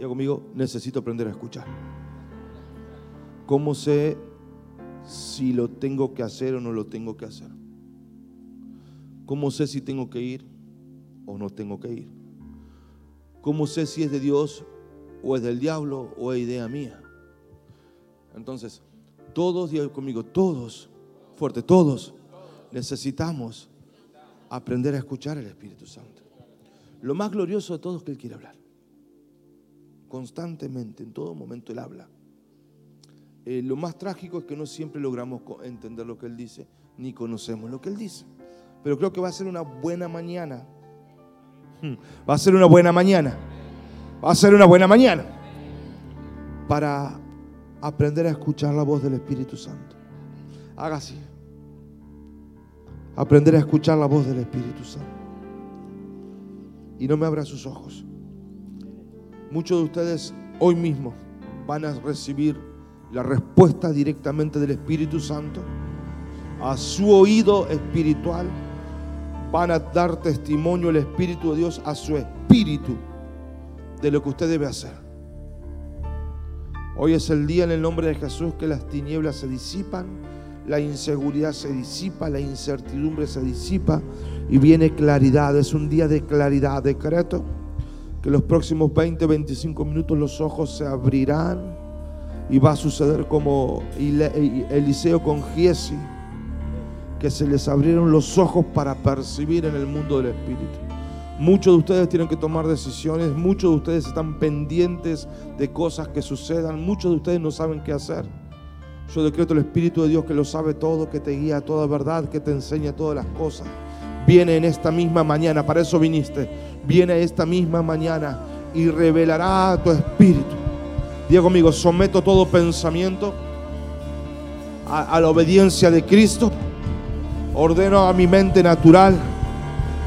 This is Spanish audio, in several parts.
Diga conmigo, necesito aprender a escuchar. ¿Cómo sé si lo tengo que hacer o no lo tengo que hacer? ¿Cómo sé si tengo que ir o no tengo que ir? ¿Cómo sé si es de Dios o es del diablo o es idea mía? Entonces, todos, diga conmigo, todos, fuerte, todos necesitamos aprender a escuchar al Espíritu Santo. Lo más glorioso de todo es que Él quiere hablar. Constantemente, en todo momento Él habla. Eh, lo más trágico es que no siempre logramos entender lo que Él dice, ni conocemos lo que Él dice. Pero creo que va a ser una buena mañana. Hmm, va a ser una buena mañana. Va a ser una buena mañana. Para aprender a escuchar la voz del Espíritu Santo. Haga así. Aprender a escuchar la voz del Espíritu Santo. Y no me abra sus ojos. Muchos de ustedes hoy mismo van a recibir la respuesta directamente del Espíritu Santo a su oído espiritual. Van a dar testimonio el Espíritu de Dios a su espíritu de lo que usted debe hacer. Hoy es el día en el nombre de Jesús que las tinieblas se disipan, la inseguridad se disipa, la incertidumbre se disipa y viene claridad. Es un día de claridad. Decreto que los próximos 20, 25 minutos los ojos se abrirán y va a suceder como Eliseo con Giesi, que se les abrieron los ojos para percibir en el mundo del Espíritu. Muchos de ustedes tienen que tomar decisiones, muchos de ustedes están pendientes de cosas que sucedan, muchos de ustedes no saben qué hacer. Yo decreto el Espíritu de Dios que lo sabe todo, que te guía a toda verdad, que te enseña todas las cosas. Viene en esta misma mañana, para eso viniste. Viene esta misma mañana y revelará tu espíritu. Diga conmigo, someto todo pensamiento a, a la obediencia de Cristo. Ordeno a mi mente natural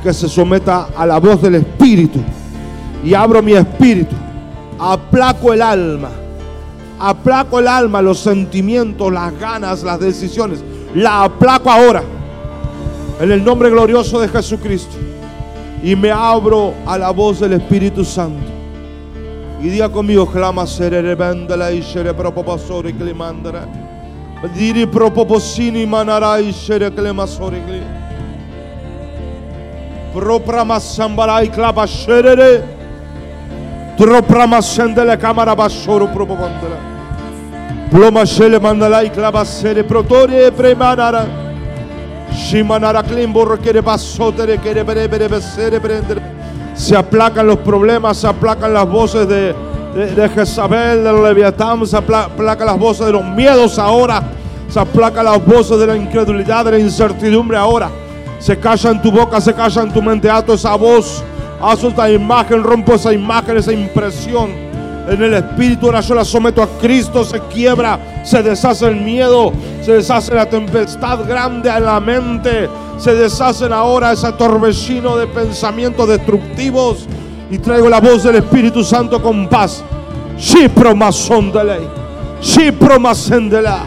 que se someta a la voz del Espíritu. Y abro mi espíritu. Aplaco el alma. Aplaco el alma, los sentimientos, las ganas, las decisiones. La aplaco ahora. En el nombre glorioso de Jesucristo. Y me abro a la voz del Espíritu Santo. Y diga conmigo, clama serere vendela y shere propopasore mandara. Diri propoposini manara y shere que le masore que Propramasambara y clava sherere. Tropramasendele cámara basoro propopandela. Ploma shele mandala y clava sere protore premanara. Se aplacan los problemas, se aplacan las voces de, de, de Jezabel, del Leviatán, se aplacan las voces de los miedos ahora, se aplacan las voces de la incredulidad, de la incertidumbre ahora. Se calla en tu boca, se calla en tu mente, ato esa voz, haz esta imagen, rompo esa imagen, esa impresión. En el espíritu ahora yo la someto a Cristo, se quiebra, se deshace el miedo, se deshace la tempestad grande en la mente, se deshacen ahora ese torbellino de pensamientos destructivos. Y traigo la voz del Espíritu Santo con paz. Shipro masondele, Shipro masendela,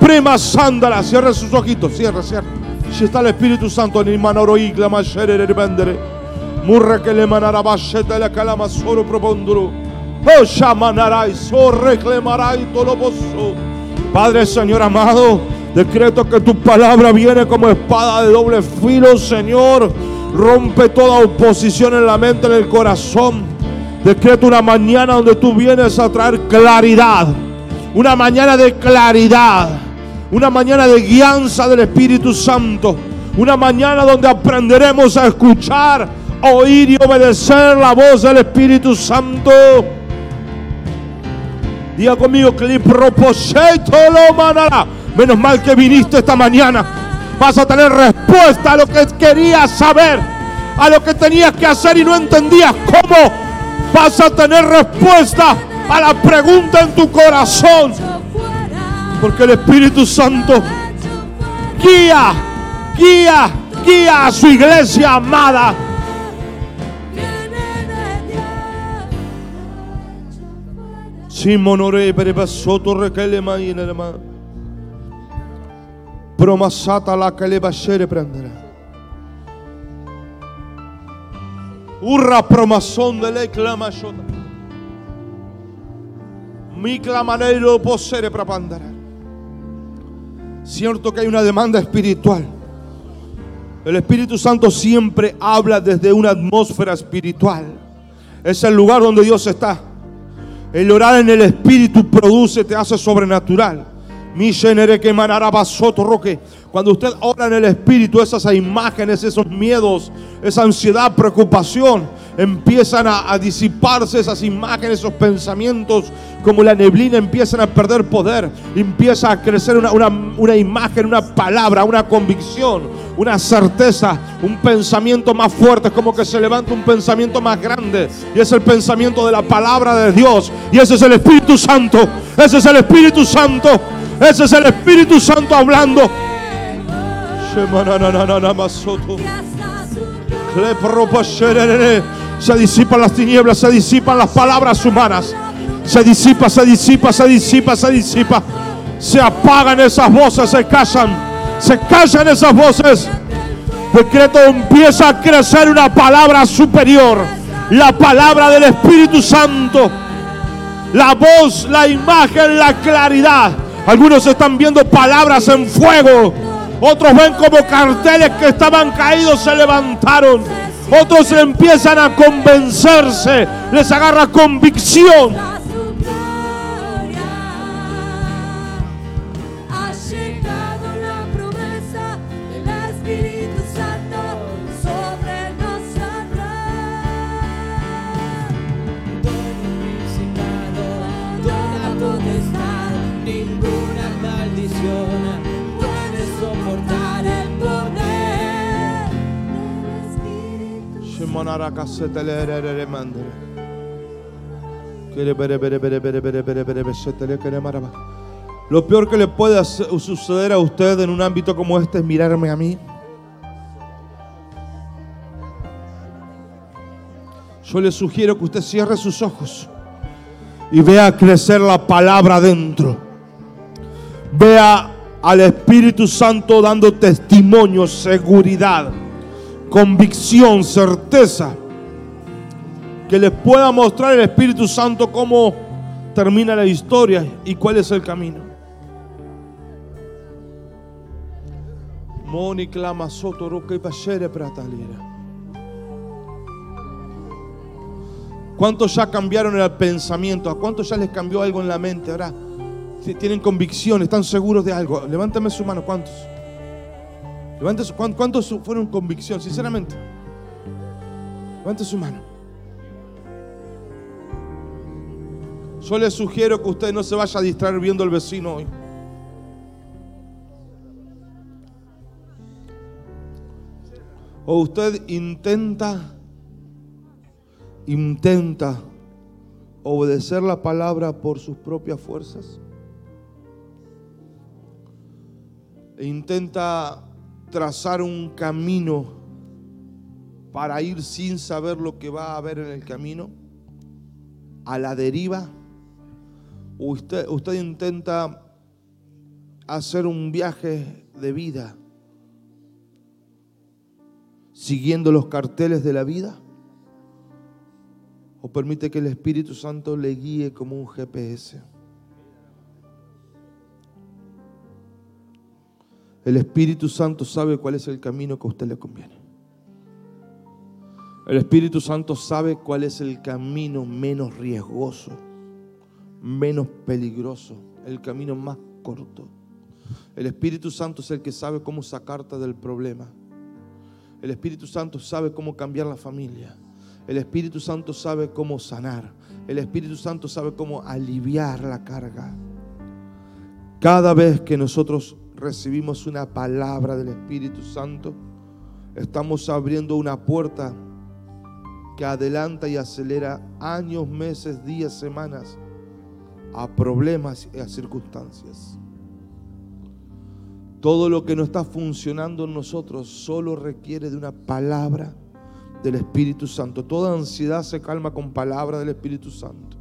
Prima sandala, cierre sus ojitos, cierre, cierre. Si está el Espíritu Santo en el manoro igla mashere vendere, murre que le manara bashete le calama soro proponduru, Padre, Señor amado, decreto que tu palabra viene como espada de doble filo, Señor. Rompe toda oposición en la mente, en el corazón. Decreto una mañana donde tú vienes a traer claridad. Una mañana de claridad. Una mañana de guianza del Espíritu Santo. Una mañana donde aprenderemos a escuchar, oír y obedecer la voz del Espíritu Santo. Diga conmigo, que lo mandará. Menos mal que viniste esta mañana. Vas a tener respuesta a lo que querías saber, a lo que tenías que hacer y no entendías cómo. Vas a tener respuesta a la pregunta en tu corazón. Porque el Espíritu Santo guía, guía, guía a su iglesia amada. Simonore per sotto rekele mai nella ma. Promasata la che le bascere prenderà. Urra promazón de le clama shota. Mi clamanero posere prapandara. Cierto que hay una demanda espiritual. El Espíritu Santo siempre habla desde una atmósfera espiritual. Es el lugar donde Dios está. El orar en el Espíritu produce, te hace sobrenatural. Mi que roque. Cuando usted ora en el Espíritu, esas imágenes, esos miedos, esa ansiedad, preocupación, empiezan a, disiparse esas imágenes, esos pensamientos, como la neblina, empiezan a perder poder. Empieza a crecer una, una imagen, una palabra, una convicción, una certeza, un pensamiento más fuerte. Es como que se levanta un pensamiento más grande. Y es el pensamiento de la palabra de Dios. Y ese es el Espíritu Santo. Ese es el Espíritu Santo. Ese es el Espíritu Santo hablando. Se disipan las tinieblas, se disipan las palabras humanas. Se disipa, se disipa, se disipa, se disipa. Se apagan esas voces, se callan. Se callan esas voces. Decreto empieza a crecer una palabra superior. La palabra del Espíritu Santo. La voz, la imagen, la claridad. Algunos están viendo palabras en fuego. Otros ven como carteles que estaban caídos se levantaron. Otros empiezan a convencerse, les agarra convicción. Lo peor que le puede suceder a usted en un ámbito como este es mirarme a mí. Yo le sugiero que usted cierre sus ojos y vea crecer la palabra dentro. Vea al Espíritu Santo dando testimonio, seguridad convicción, certeza, que les pueda mostrar el Espíritu Santo cómo termina la historia y cuál es el camino. Moni clama soto y ¿Cuántos ya cambiaron el pensamiento? ¿A cuántos ya les cambió algo en la mente? Ahora, si tienen convicción, están seguros de algo. Levántame su mano, ¿cuántos? Levante su, ¿Cuántos fueron convicción, sinceramente? Levante su mano. Yo le sugiero que usted no se vaya a distraer viendo al vecino hoy. O usted intenta, intenta obedecer la palabra por sus propias fuerzas. E intenta trazar un camino para ir sin saber lo que va a haber en el camino, a la deriva. Usted, usted intenta hacer un viaje de vida siguiendo los carteles de la vida? ¿O permite que el Espíritu Santo le guíe como un GPS? El Espíritu Santo sabe cuál es el camino que a usted le conviene. El Espíritu Santo sabe cuál es el camino menos riesgoso, menos peligroso, el camino más corto. El Espíritu Santo es el que sabe cómo sacarte del problema. El Espíritu Santo sabe cómo cambiar la familia. El Espíritu Santo sabe cómo sanar. El Espíritu Santo sabe cómo aliviar la carga. Cada vez que nosotros recibimos una palabra del Espíritu Santo, estamos abriendo una puerta que adelanta y acelera años, meses, días, semanas a problemas y a circunstancias. Todo lo que no está funcionando en nosotros solo requiere de una palabra del Espíritu Santo. Toda ansiedad se calma con palabra del Espíritu Santo.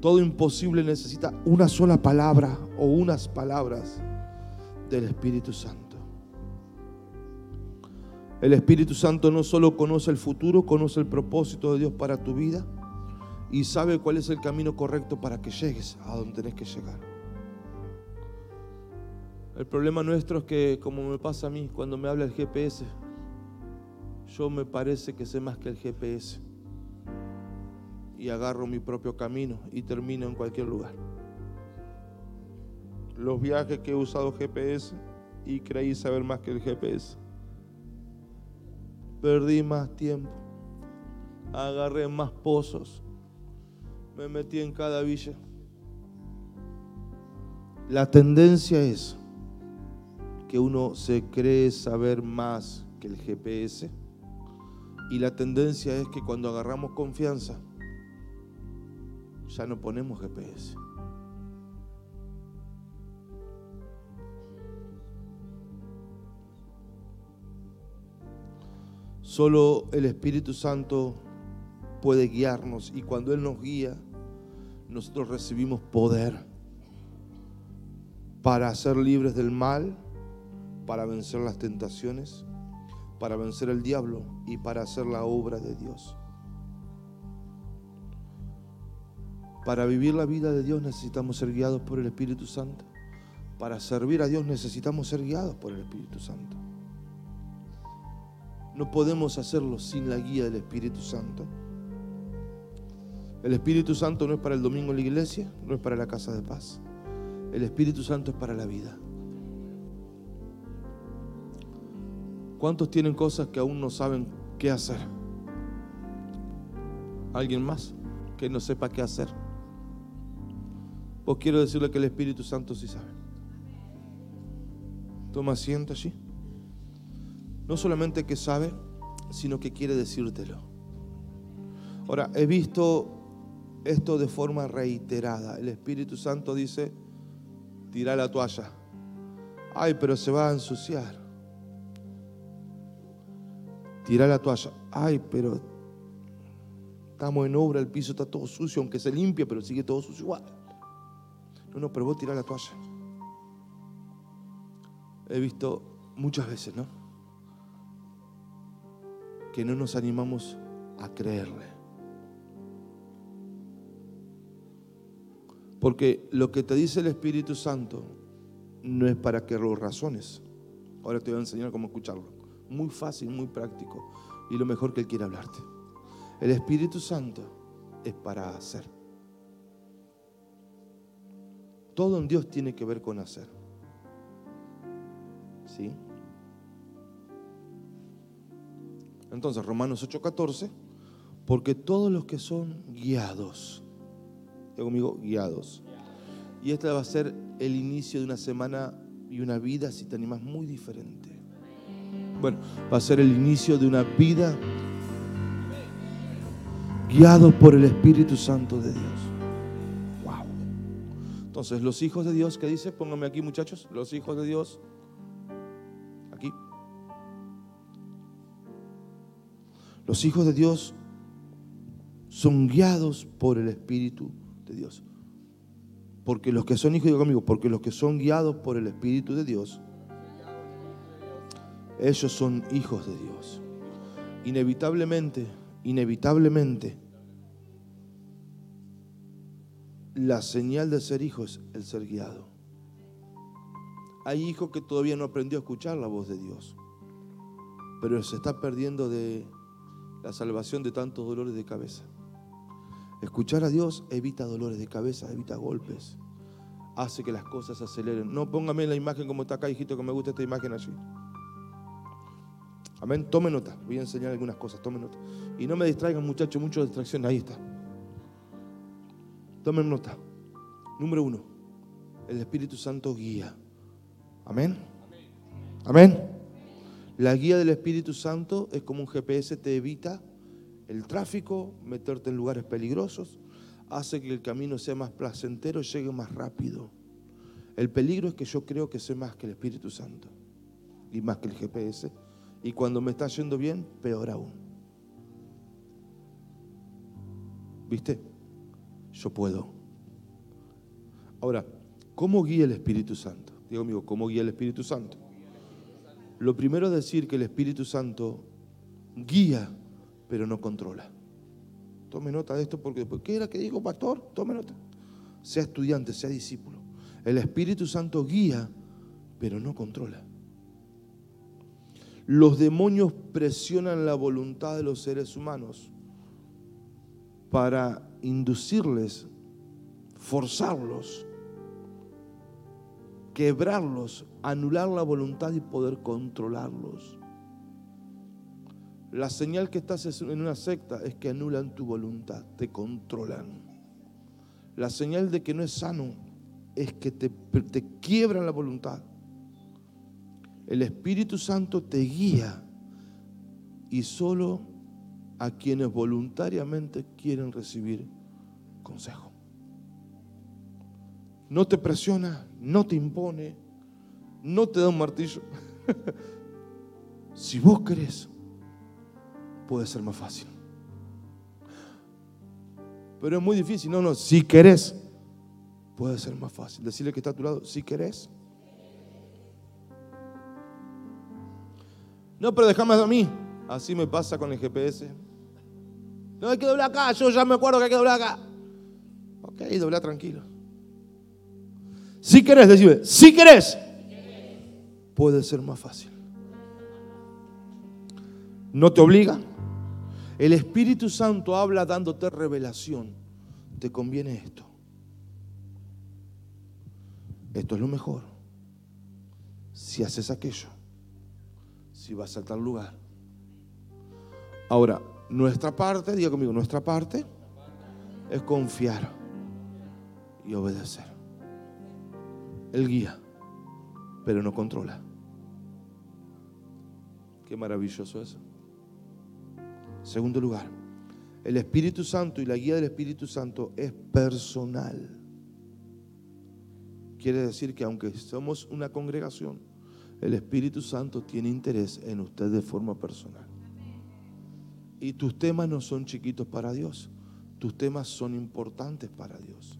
Todo imposible necesita una sola palabra o unas palabras del Espíritu Santo. El Espíritu Santo no solo conoce el futuro, conoce el propósito de Dios para tu vida y sabe cuál es el camino correcto para que llegues a donde tenés que llegar. El problema nuestro es que, como me pasa a mí, cuando me habla el GPS, yo me parece que sé más que el GPS y agarro mi propio camino y termino en cualquier lugar. Los viajes que he usado GPS y creí saber más que el GPS. Perdí más tiempo, agarré más pozos, me metí en cada villa. La tendencia es que uno se cree saber más que el GPS y la tendencia es que cuando agarramos confianza ya no ponemos GPS. Solo el Espíritu Santo puede guiarnos y cuando Él nos guía, nosotros recibimos poder para ser libres del mal para vencer las tentaciones, para vencer el diablo y para hacer la obra de Dios. Para vivir la vida de Dios necesitamos ser guiados por el Espíritu Santo. Para servir a Dios necesitamos ser guiados por el Espíritu Santo. No podemos hacerlo sin la guía del Espíritu Santo. El Espíritu Santo no es para el domingo en la iglesia, no es para la casa de paz. El Espíritu Santo es para la vida. ¿Cuántos tienen cosas que aún no saben qué hacer? ¿Alguien más que no sepa qué hacer? Pues quiero decirle que el Espíritu Santo sí sabe. Toma asiento allí. No solamente que sabe, sino que quiere decírtelo. Ahora, he visto esto de forma reiterada. El Espíritu Santo dice, tira la toalla. Ay, pero se va a ensuciar tirar la toalla. Ay, pero estamos en obra, el piso está todo sucio, aunque se limpia, pero sigue todo sucio igual. No, no, pero vos tirar la toalla. He visto muchas veces, ¿no? Que no nos animamos a creerle. Porque lo que te dice el Espíritu Santo no es para que lo razones. Ahora te voy a enseñar cómo escucharlo muy fácil, muy práctico y lo mejor que Él quiere hablarte. El Espíritu Santo es para hacer. Todo en Dios tiene que ver con hacer. ¿Sí? Entonces, Romanos 8:14, porque todos los que son guiados, digo conmigo, guiados. Y este va a ser el inicio de una semana y una vida, si te animas, muy diferente. Bueno, va a ser el inicio de una vida guiado por el Espíritu Santo de Dios. Wow. Entonces, los hijos de Dios, ¿qué dice? Pónganme aquí, muchachos. Los hijos de Dios. Los hijos de Dios son guiados por el Espíritu de Dios. Porque los que son hijos, digo conmigo, porque los que son guiados por el Espíritu de Dios ellos son hijos de Dios. Inevitablemente, inevitablemente, la señal de ser hijo es el ser guiado. Hay hijos que todavía no aprendió a escuchar la voz de Dios, pero se está perdiendo de la salvación de tantos dolores de cabeza. Escuchar a Dios evita dolores de cabeza, evita golpes, hace que las cosas se aceleren. No póngame la imagen como está acá, hijito, que me gusta esta imagen allí. Amén. Tome nota. Voy a enseñar algunas cosas. Tome nota. Y no me distraigan, muchachos, mucho distracción. Ahí está. Tomen nota. Número uno. El Espíritu Santo guía. Amén. Amén. La guía del Espíritu Santo es como un GPS, te evita el tráfico, meterte en lugares peligrosos, hace que el camino sea más placentero, llegue más rápido. El peligro es que yo creo que sé más que el Espíritu Santo y más que el GPS y cuando me está yendo bien, peor aún. ¿Viste? Yo puedo. Ahora, ¿cómo guía el Espíritu Santo? Digo amigo, ¿cómo guía el Espíritu Santo? Lo primero es decir que el Espíritu Santo guía, pero no controla. Tome nota de esto porque ¿qué era que dijo pastor? Tome nota. Sea estudiante, sea discípulo. El Espíritu Santo guía, pero no controla. Los demonios presionan la voluntad de los seres humanos para inducirles, forzarlos, quebrarlos, anular la voluntad y poder controlarlos. La señal que estás en una secta es que anulan tu voluntad, te controlan. La señal de que no es sano es que te, te quiebran la voluntad. El Espíritu Santo te guía y solo a quienes voluntariamente quieren recibir consejo. No te presiona, no te impone, no te da un martillo. si vos querés, puede ser más fácil. Pero es muy difícil. No, no, si querés, puede ser más fácil. Decirle que está a tu lado, si querés. No, pero déjame a mí. Así me pasa con el GPS. No, hay que doblar acá. Yo ya me acuerdo que hay que doblar acá. Ok, dobla tranquilo. Si querés, decime, si querés, puede ser más fácil. No te obliga. El Espíritu Santo habla dándote revelación. Te conviene esto. Esto es lo mejor. Si haces aquello, si vas a tal lugar. Ahora, nuestra parte, diga conmigo, nuestra parte es confiar y obedecer. Él guía, pero no controla. Qué maravilloso eso. Segundo lugar, el Espíritu Santo y la guía del Espíritu Santo es personal. Quiere decir que aunque somos una congregación, el Espíritu Santo tiene interés en usted de forma personal. Y tus temas no son chiquitos para Dios, tus temas son importantes para Dios.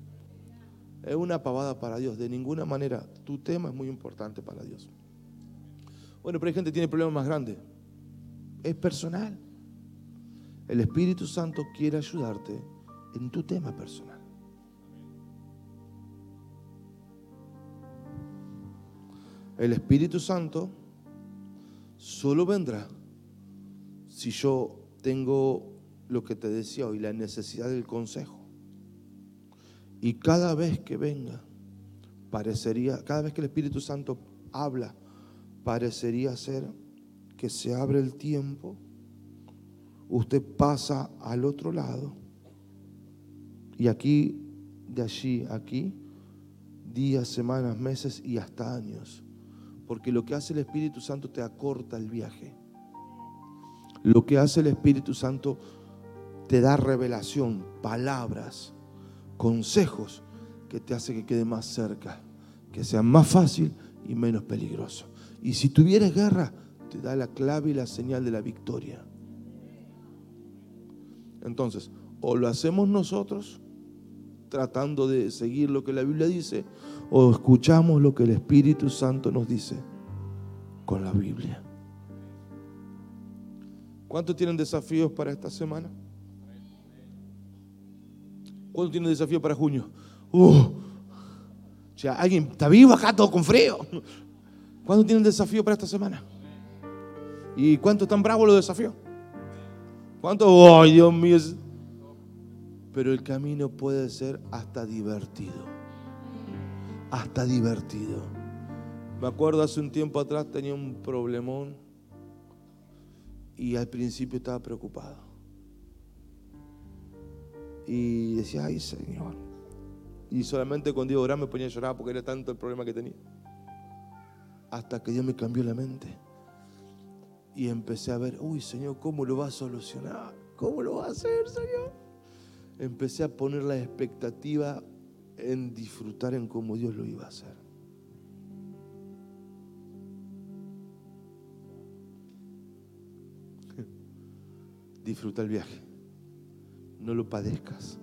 Es una pavada para Dios, de ninguna manera. Tu tema es muy importante para Dios. Bueno, pero hay gente que tiene problemas más grandes. Es personal. El Espíritu Santo quiere ayudarte en tu tema personal. El Espíritu Santo solo vendrá si yo tengo lo que te decía hoy, la necesidad del consejo. Y cada vez que venga, parecería, cada vez que el Espíritu Santo habla, parecería ser que se abre el tiempo usted pasa al otro lado y aquí, de allí, aquí, días, semanas, meses y hasta años. Porque lo que hace el Espíritu Santo te acorta el viaje. Lo que hace el Espíritu Santo te da revelación, palabras, consejos que te hace que quede más cerca, que sea más fácil y menos peligroso. Y si tuvieras guerra, te da la clave y la señal de la victoria. Entonces, o lo hacemos nosotros tratando de seguir lo que la Biblia dice, o escuchamos lo que el Espíritu Santo nos dice con la Biblia. ¿Cuántos tienen desafíos para esta semana? ¿Cuántos tienen desafíos para junio? Uh, o alguien está vivo acá todo con frío. ¿Cuántos tienen desafíos para esta semana? ¿Y cuántos están bravos los desafíos? ¿Cuánto? ¡Ay, Dios mío! Pero el camino puede ser hasta divertido. Hasta divertido. Me acuerdo hace un tiempo atrás tenía un problemón y al principio estaba preocupado. Y decía, ay Señor. Y solamente cuando iba a orar me ponía a llorar porque era tanto el problema que tenía. Hasta que Dios me cambió la mente y empecé a ver, uy Señor, ¿cómo lo va a solucionar? ¿Cómo lo va a hacer, Señor? Empecé a poner la expectativa en disfrutar en cómo Dios lo iba a hacer. Disfruta el viaje, no lo padezcas.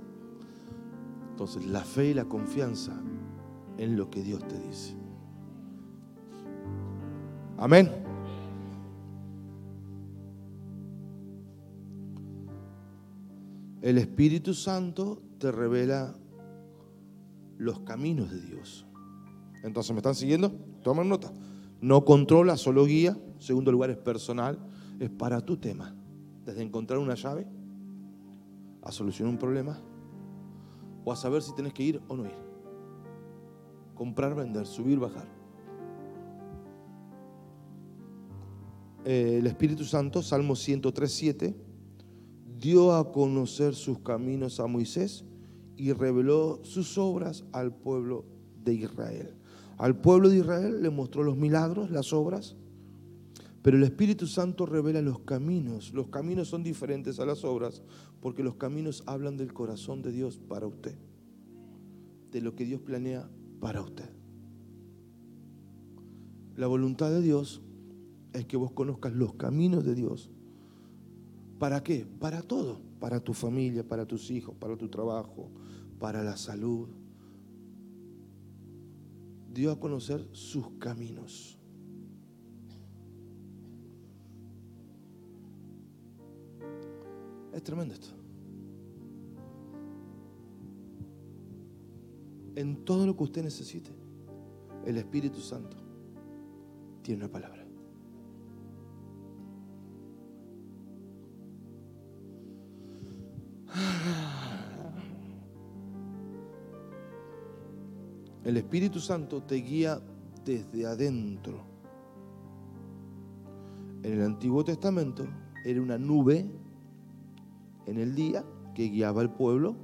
Entonces, la fe y la confianza en lo que Dios te dice. Amén. El Espíritu Santo te revela los caminos de Dios. Entonces, ¿me están siguiendo? Tomen nota. No controla, solo guía. Segundo lugar, es personal. Es para tu tema. Desde encontrar una llave a solucionar un problema o a saber si tenés que ir o no ir. Comprar, vender, subir, bajar. Eh, el Espíritu Santo, Salmo 103, dio a conocer sus caminos a Moisés y reveló sus obras al pueblo de Israel. Al pueblo de Israel le mostró los milagros, las obras, pero el Espíritu Santo revela los caminos. Los caminos son diferentes a las obras porque los caminos hablan del corazón de Dios para usted, de lo que Dios planea para usted. La voluntad de Dios es que vos conozcas los caminos de Dios. ¿Para qué? Para todo, para tu familia, para tus hijos, para tu trabajo, para la salud. Dio a conocer sus caminos. Es tremendo esto. En todo lo que usted necesite, el Espíritu Santo tiene una palabra. El Espíritu Santo te guía desde adentro. En el Antiguo Testamento era una nube en el día que guiaba al pueblo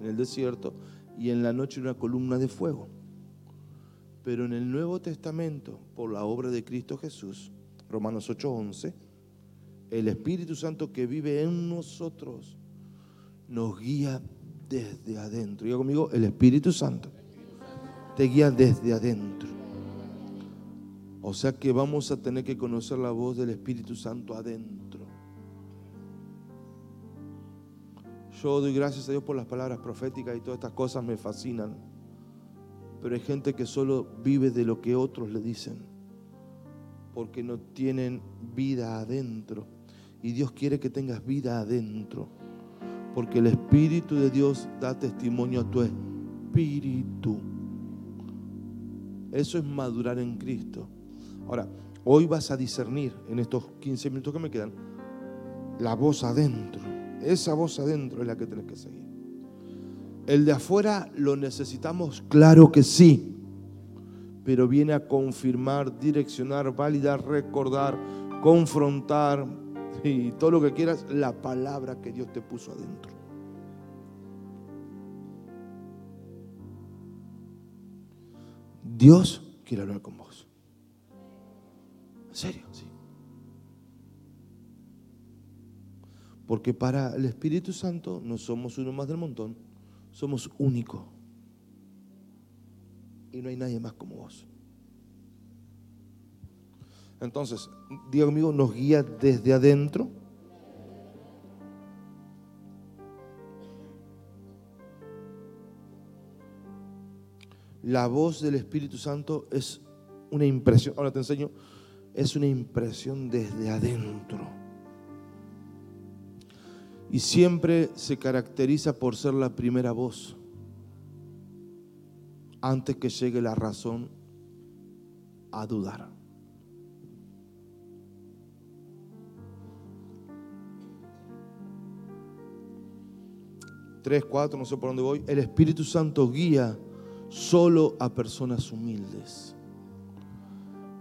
en el desierto y en la noche una columna de fuego. Pero en el Nuevo Testamento, por la obra de Cristo Jesús, Romanos 8:11, el Espíritu Santo que vive en nosotros nos guía desde adentro. Diga conmigo, el Espíritu Santo te guía desde adentro. O sea que vamos a tener que conocer la voz del Espíritu Santo adentro. Yo doy gracias a Dios por las palabras proféticas y todas estas cosas me fascinan. Pero hay gente que solo vive de lo que otros le dicen. Porque no tienen vida adentro. Y Dios quiere que tengas vida adentro. Porque el Espíritu de Dios da testimonio a tu espíritu. Eso es madurar en Cristo. Ahora, hoy vas a discernir en estos 15 minutos que me quedan la voz adentro. Esa voz adentro es la que tienes que seguir. El de afuera lo necesitamos, claro que sí, pero viene a confirmar, direccionar, validar, recordar, confrontar y todo lo que quieras, la palabra que Dios te puso adentro. Dios quiere hablar con vos. ¿En serio? Sí. Porque para el Espíritu Santo no somos uno más del montón, somos único. Y no hay nadie más como vos. Entonces, Dios conmigo, nos guía desde adentro la voz del Espíritu Santo es una impresión, ahora te enseño, es una impresión desde adentro. Y siempre se caracteriza por ser la primera voz, antes que llegue la razón a dudar. Tres, cuatro, no sé por dónde voy. El Espíritu Santo guía solo a personas humildes.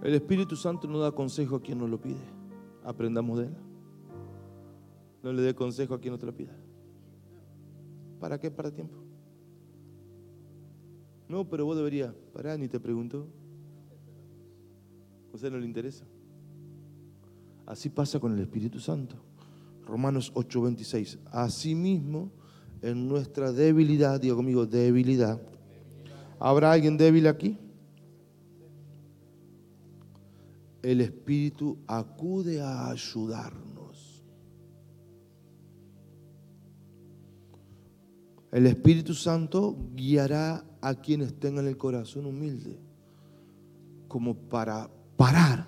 El Espíritu Santo no da consejo a quien no lo pide. Aprendamos de él. No le dé consejo a quien no te lo pida. ¿Para qué? Para tiempo. No, pero vos deberías. Pará, ni te pregunto. O sea, no le interesa. Así pasa con el Espíritu Santo. Romanos 8:26. Asimismo, en nuestra debilidad, digo conmigo, debilidad ¿Habrá alguien débil aquí? El Espíritu acude a ayudarnos. El Espíritu Santo guiará a quienes tengan el corazón humilde, como para parar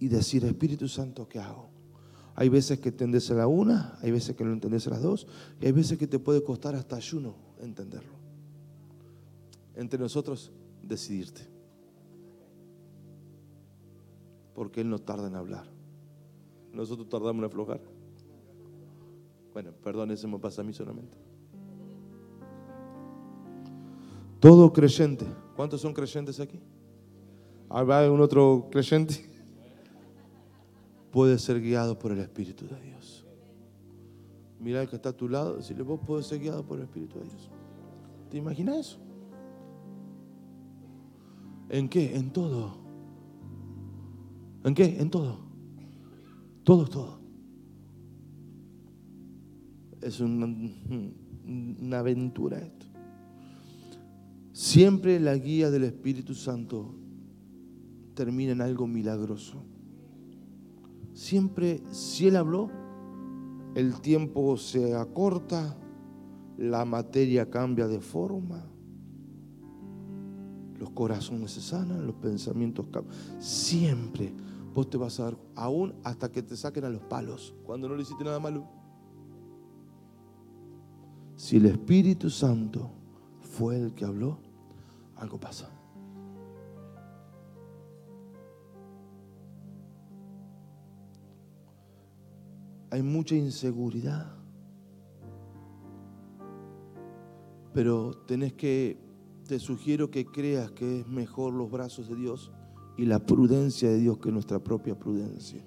y decir, Espíritu Santo, ¿qué hago? Hay veces que entendés a la una, hay veces que no entendés a las dos, y hay veces que te puede costar hasta ayuno entenderlo. Entre nosotros, decidirte. Porque Él no tarda en hablar. Nosotros tardamos en aflojar. Bueno, perdón, eso me pasa a mí solamente. Todo creyente. ¿Cuántos son creyentes aquí? ¿Hay algún otro creyente? Puede ser guiado por el Espíritu de Dios. Mira el que está a tu lado, decirle, vos puedes ser guiado por el Espíritu de Dios. ¿Te imaginas eso? ¿En qué? En todo. ¿En qué? En todo. Todo, todo. Es una aventura esto. Siempre la guía del Espíritu Santo termina en algo milagroso. Siempre, si Él habló, el tiempo se acorta, la materia cambia de forma, los corazones se sanan, los pensamientos cambian. Siempre vos te vas a dar, aún hasta que te saquen a los palos, cuando no le hiciste nada malo. Si el Espíritu Santo fue el que habló, algo pasa. Hay mucha inseguridad. Pero tenés que, te sugiero que creas que es mejor los brazos de Dios y la prudencia de Dios que nuestra propia prudencia.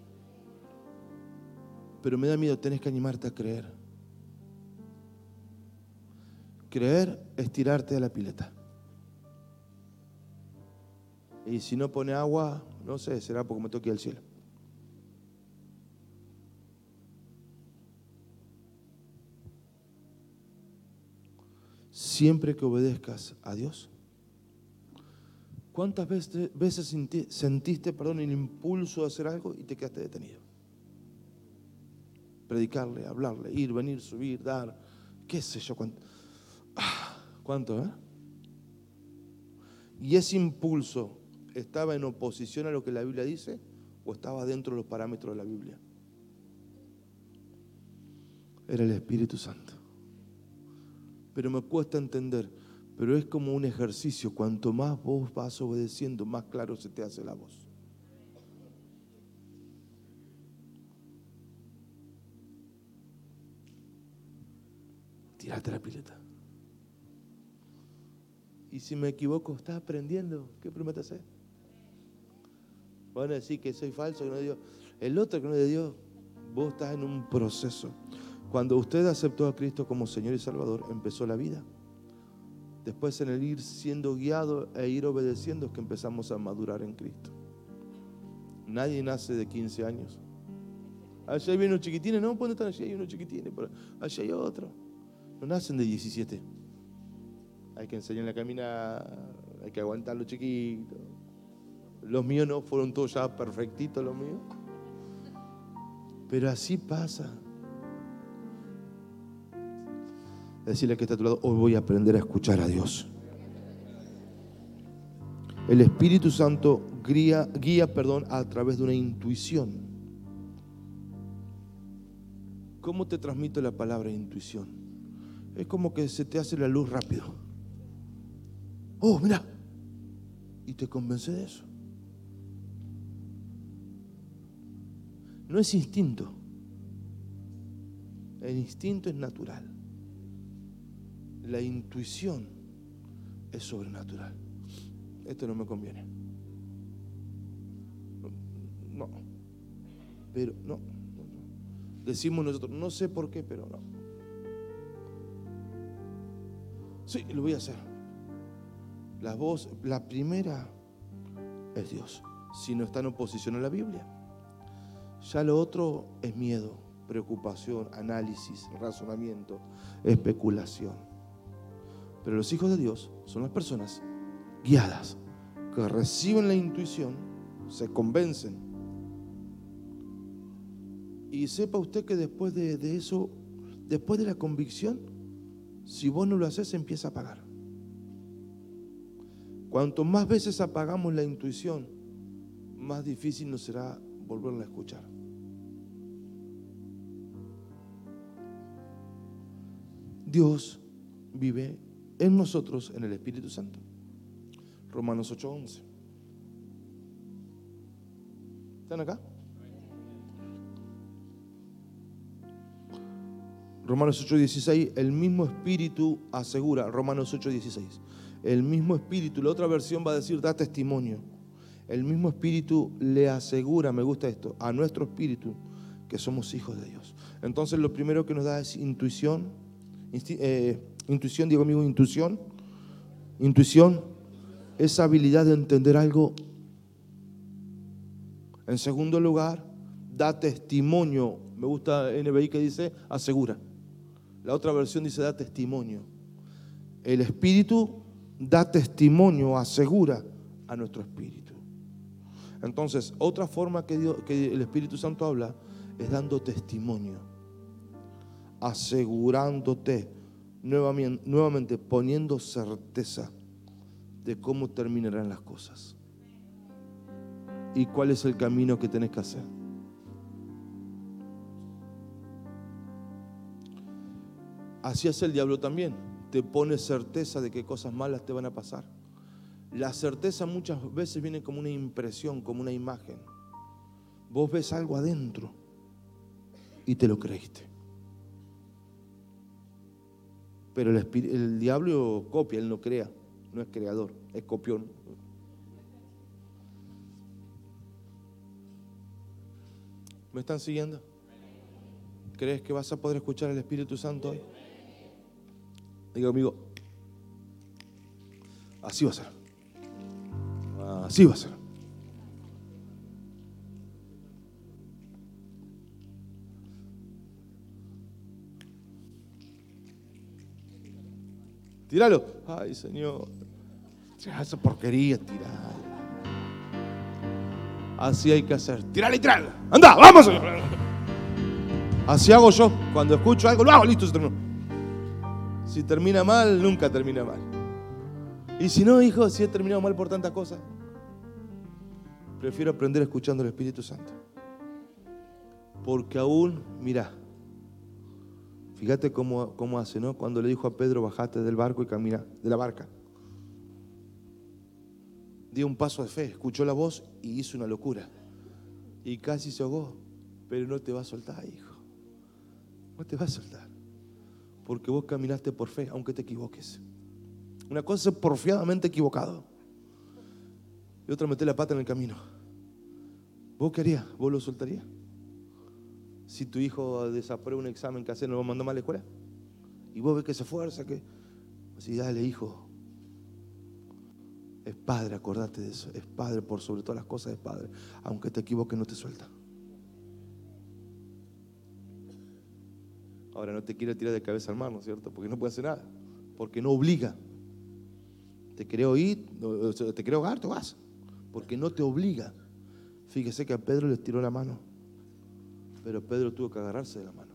Pero me da miedo, tenés que animarte a creer. Creer es tirarte a la pileta. Y si no pone agua, no sé, será porque me toque el cielo. Siempre que obedezcas a Dios. ¿Cuántas veces, sentiste perdón, el impulso de hacer algo y te quedaste detenido? Predicarle, hablarle, ir, venir, subir, dar, qué sé yo, cuánto. Ah, ¿Cuánto, eh? Y ese impulso estaba en oposición a lo que la Biblia dice o estaba dentro de los parámetros de la Biblia. Era el Espíritu Santo. Pero me cuesta entender, pero es como un ejercicio, cuanto más vos vas obedeciendo, más claro se te hace la voz. Tírate la pileta. Y si me equivoco, estás aprendiendo. ¿Qué promete hacer? Van a decir que soy falso, que no es Dios. El otro que no es de Dios, vos estás en un proceso. Cuando usted aceptó a Cristo como Señor y Salvador, empezó la vida. Después en el ir siendo guiado e ir obedeciendo es que empezamos a madurar en Cristo. Nadie nace de 15 años. Allá hay unos chiquitines, no, ¿dónde están? Allá hay unos chiquitines, allá hay otro. No nacen de 17. Hay que enseñarle a caminar, hay que aguantar los chiquitos. Los míos no fueron todos ya perfectitos, los míos. Pero así pasa. Decirle que está a tu lado, hoy voy a aprender a escuchar a Dios. El Espíritu Santo guía, guía perdón, a través de una intuición. ¿Cómo te transmito la palabra intuición? Es como que se te hace la luz rápido. Oh, mira. Y te convence de eso. No es instinto. El instinto es natural. La intuición es sobrenatural. Esto no me conviene. No. Pero no, Decimos nosotros, no sé por qué, pero no. Sí, lo voy a hacer. La voz, la primera es Dios. Si no está en oposición a la Biblia. Ya lo otro es miedo, preocupación, análisis, razonamiento, especulación. Pero los hijos de Dios son las personas guiadas, que reciben la intuición, se convencen. Y sepa usted que después de, de eso, después de la convicción, si vos no lo haces, empieza a apagar. Cuanto más veces apagamos la intuición, más difícil nos será volvieron a escuchar. Dios vive en nosotros en el Espíritu Santo. Romanos 8:11. ¿Están acá? Romanos 8:16, el mismo espíritu asegura, Romanos 8:16, el mismo espíritu, la otra versión va a decir, da testimonio. El mismo Espíritu le asegura, me gusta esto, a nuestro Espíritu que somos hijos de Dios. Entonces lo primero que nos da es intuición, eh, intuición, digo amigo, intuición, intuición, esa habilidad de entender algo. En segundo lugar, da testimonio, me gusta NBI que dice asegura. La otra versión dice da testimonio. El Espíritu da testimonio, asegura a nuestro Espíritu. Entonces, otra forma que, el Espíritu Santo habla es dando testimonio, asegurándote, nuevamente, nuevamente poniendo certeza de cómo terminarán las cosas y cuál es el camino que tenés que hacer. Así es el diablo también. Te pone certeza de que cosas malas te van a pasar. La certeza muchas veces viene como una impresión, como una imagen. Vos ves algo adentro y te lo creíste. Pero el, el diablo copia, él no crea, no es creador, es copión. ¿Me están siguiendo? ¿Crees que vas a poder escuchar al Espíritu Santo hoy? Diga amigo, así va a ser. Así va a ser. Tíralo. Ay, Señor. Esa porquería, tirala. Así hay que hacer. Tírala y tirala. Anda, vamos. Así hago yo. Cuando escucho algo, lo hago, listo, se terminó. Si termina mal, nunca termina mal. Y si no, hijo, si he terminado mal por tantas cosas, prefiero aprender escuchando al Espíritu Santo. Porque aún, mira, fíjate cómo, cómo hace, ¿no? Cuando le dijo a Pedro, bajate del barco y camina, de la barca. Dio un paso de fe, escuchó la voz y hizo una locura. Y casi se ahogó. Pero no te va a soltar, hijo. No te va a soltar porque vos caminaste por fe, aunque te equivoques. Una cosa es porfiadamente equivocado y otra meter la pata en el camino. ¿Vos querías? ¿Vos lo soltarías? Si tu hijo desaprueba un examen que hace, no lo mandó mal a la escuela. Y vos ves que se esfuerza, que. Así, dale, hijo. Es padre, acordate de eso. Es padre por sobre todas las cosas, es padre. Aunque te equivoques, no te suelta. Ahora no te quiere tirar de cabeza al mar, ¿no es cierto? Porque no puede hacer nada. Porque no obliga. Te creo ir, te creo hogar, tú vas. Porque no te obliga. Fíjese que a Pedro le tiró la mano. Pero Pedro tuvo que agarrarse de la mano.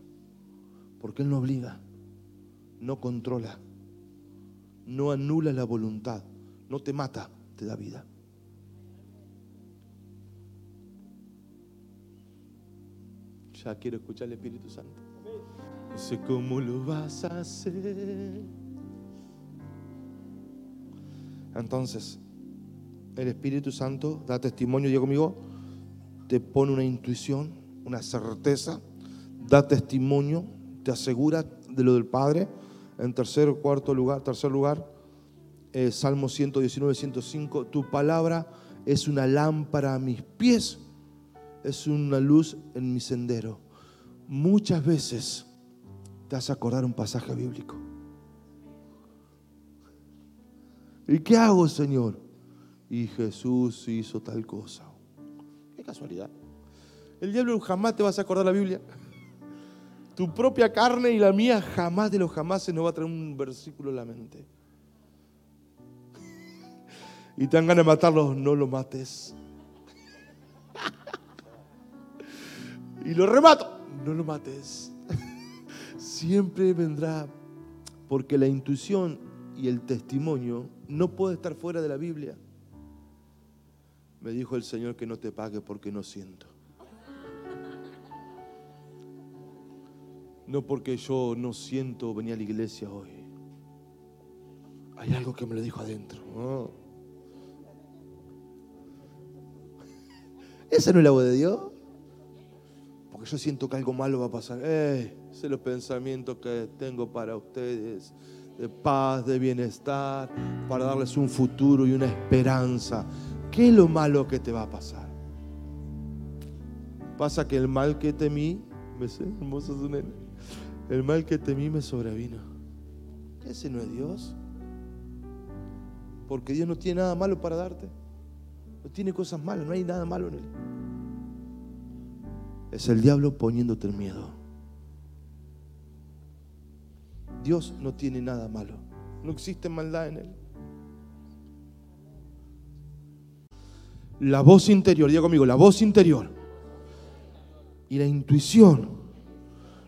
Porque él no obliga. No controla. No anula la voluntad. No te mata, te da vida. Ya quiero escuchar el Espíritu Santo. No sé cómo lo vas a hacer. Entonces, el Espíritu Santo da testimonio, yo conmigo, te pone una intuición, una certeza, da testimonio, te asegura de lo del Padre. En tercer cuarto lugar, tercer lugar, eh, Salmo 119, 105, tu palabra es una lámpara a mis pies, es una luz en mi sendero. Muchas veces te hace acordar un pasaje bíblico. ¿Y qué hago, Señor? Y Jesús hizo tal cosa. Casualidad. El diablo jamás te vas a acordar la Biblia. Tu propia carne y la mía jamás de los jamás se nos va a traer un versículo en la mente. Y te dan ganas de matarlos, no lo mates. Y lo remato, no lo mates siempre vendrá, porque la intuición y el testimonio no puede estar fuera de la Biblia. Me dijo el Señor que no te pague porque no siento. No porque yo no siento venir a la iglesia hoy. Hay algo que me lo dijo adentro. ¿no? ¿Esa no es la voz de Dios? Porque yo siento que algo malo va a pasar. Eh, sé los pensamientos que tengo para ustedes, de paz, de bienestar, para darles un futuro y una esperanza. ¿Qué es lo malo que te va a pasar? Pasa que el mal que temí, el mal que temí me sobrevino. ¿Ese no es Dios? Porque Dios no tiene nada malo para darte. No tiene cosas malas, no hay nada malo en él. Es el diablo poniéndote el miedo. Dios no tiene nada malo. No existe maldad en él. La voz interior, diga conmigo, la voz interior y la intuición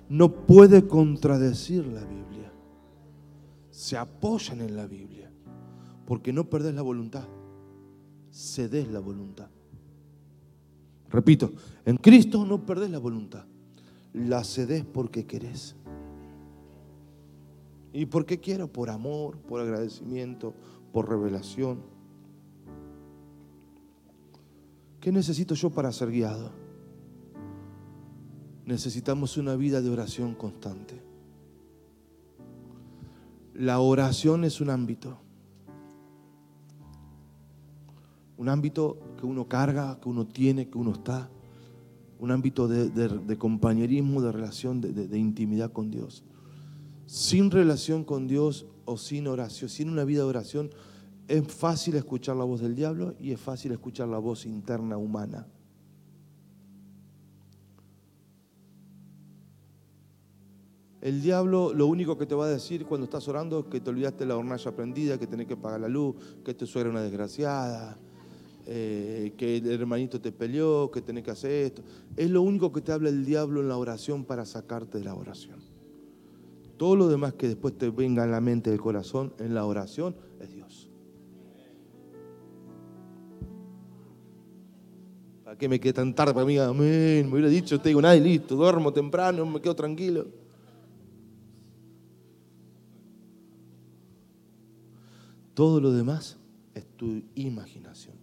no puede contradecir la Biblia. Se apoyan en la Biblia porque no perdés la voluntad, cedes la voluntad. Repito, en Cristo no perdés la voluntad, la cedes porque querés. ¿Y por qué quiero? Por amor, por agradecimiento, por revelación. ¿Qué necesito yo para ser guiado? Necesitamos una vida de oración constante. La oración es un ámbito. Un ámbito que uno carga, que uno tiene, que uno está. Un ámbito de, compañerismo, de relación, de intimidad con Dios. Sin relación con Dios o sin oración, sin una vida de oración, es fácil escuchar la voz del diablo y es fácil escuchar la voz interna humana. El diablo lo único que te va a decir cuando estás orando es que te olvidaste la hornalla prendida, que tenés que pagar la luz, que te suegra una desgraciada, eh, que el hermanito te peleó, que tenés que hacer esto. Es lo único que te habla el diablo en la oración para sacarte de la oración. Todo lo demás que después te venga en la mente del corazón en la oración es Dios. ¿Para qué me quedé tan tarde para mí? Amén. Me hubiera dicho, te digo nada y listo. Duermo temprano, me quedo tranquilo. Todo lo demás es tu imaginación.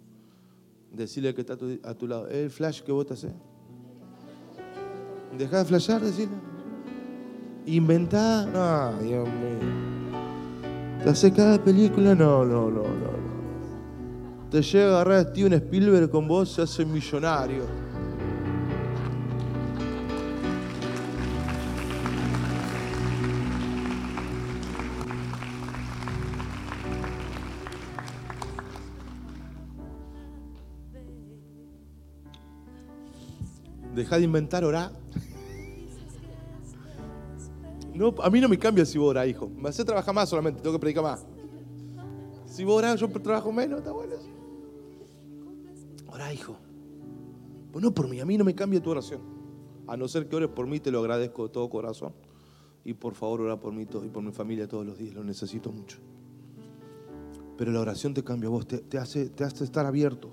Decirle que está a tu, lado, el flash que vos te haces. Deja de flashar, decirle. Inventar, no, Dios mío. ¿Te hace cada película? No, no, no, no te llega a agarrar a Steven Spielberg con vos, se hace millonario. Deja de inventar, orar. No, a mí no me cambia si vos orás, hijo. Me hace trabajar más solamente, tengo que predicar más. Si vos orás, yo trabajo menos, está bueno. Hijo. Pues no por mí, a mí no me cambia tu oración. A no ser que ores por mí, te lo agradezco de todo corazón. Y por favor, ora por mí y por mi familia todos los días, lo necesito mucho. Pero la oración te cambia a vos, te, hace, te hace estar abierto.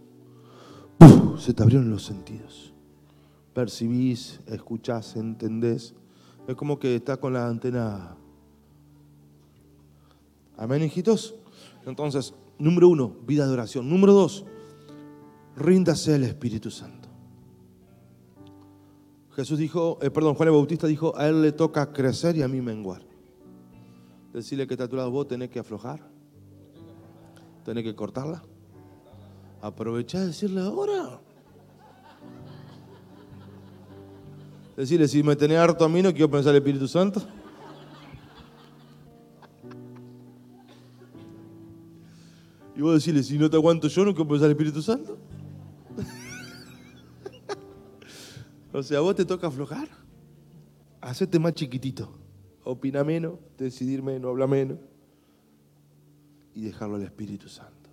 Se te abrieron los sentidos. Percibís, escuchás, entendés. Es como que estás con la antena. Amén, hijitos. Entonces, número uno, vida de oración. Número dos, ríndase al Espíritu Santo. Jesús dijo, eh, perdón, Juan el Bautista dijo, a él le toca crecer y a mí menguar. Decirle que está a tu lado, vos tenés que aflojar, tenés que cortarla. Aprovechá de decirle ahora. Decirle, si me tenés harto a mí, no quiero pensar el Espíritu Santo. Y vos decirle, si no te aguanto yo, no quiero pensar el Espíritu Santo. O sea, vos te toca aflojar. Hacete más chiquitito. Opina menos, decidir menos, habla menos. Y dejarlo al Espíritu Santo.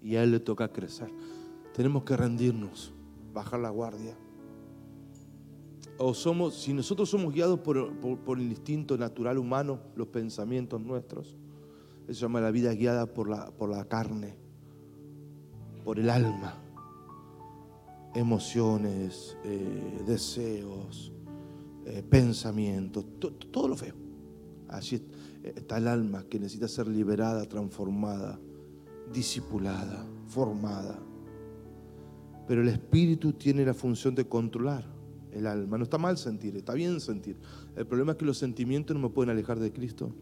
Y a Él le toca crecer. Tenemos que rendirnos, bajar la guardia. O somos, si nosotros somos guiados por, el instinto natural humano, los pensamientos nuestros, eso se llama la vida guiada por la, por la carne, por el alma emociones, eh, deseos, eh, pensamientos, todo lo feo. Así está el alma que necesita ser liberada, transformada, discipulada, formada. Pero el espíritu tiene la función de controlar el alma. No está mal sentir, está bien sentir. El problema es que los sentimientos no me pueden alejar de Cristo.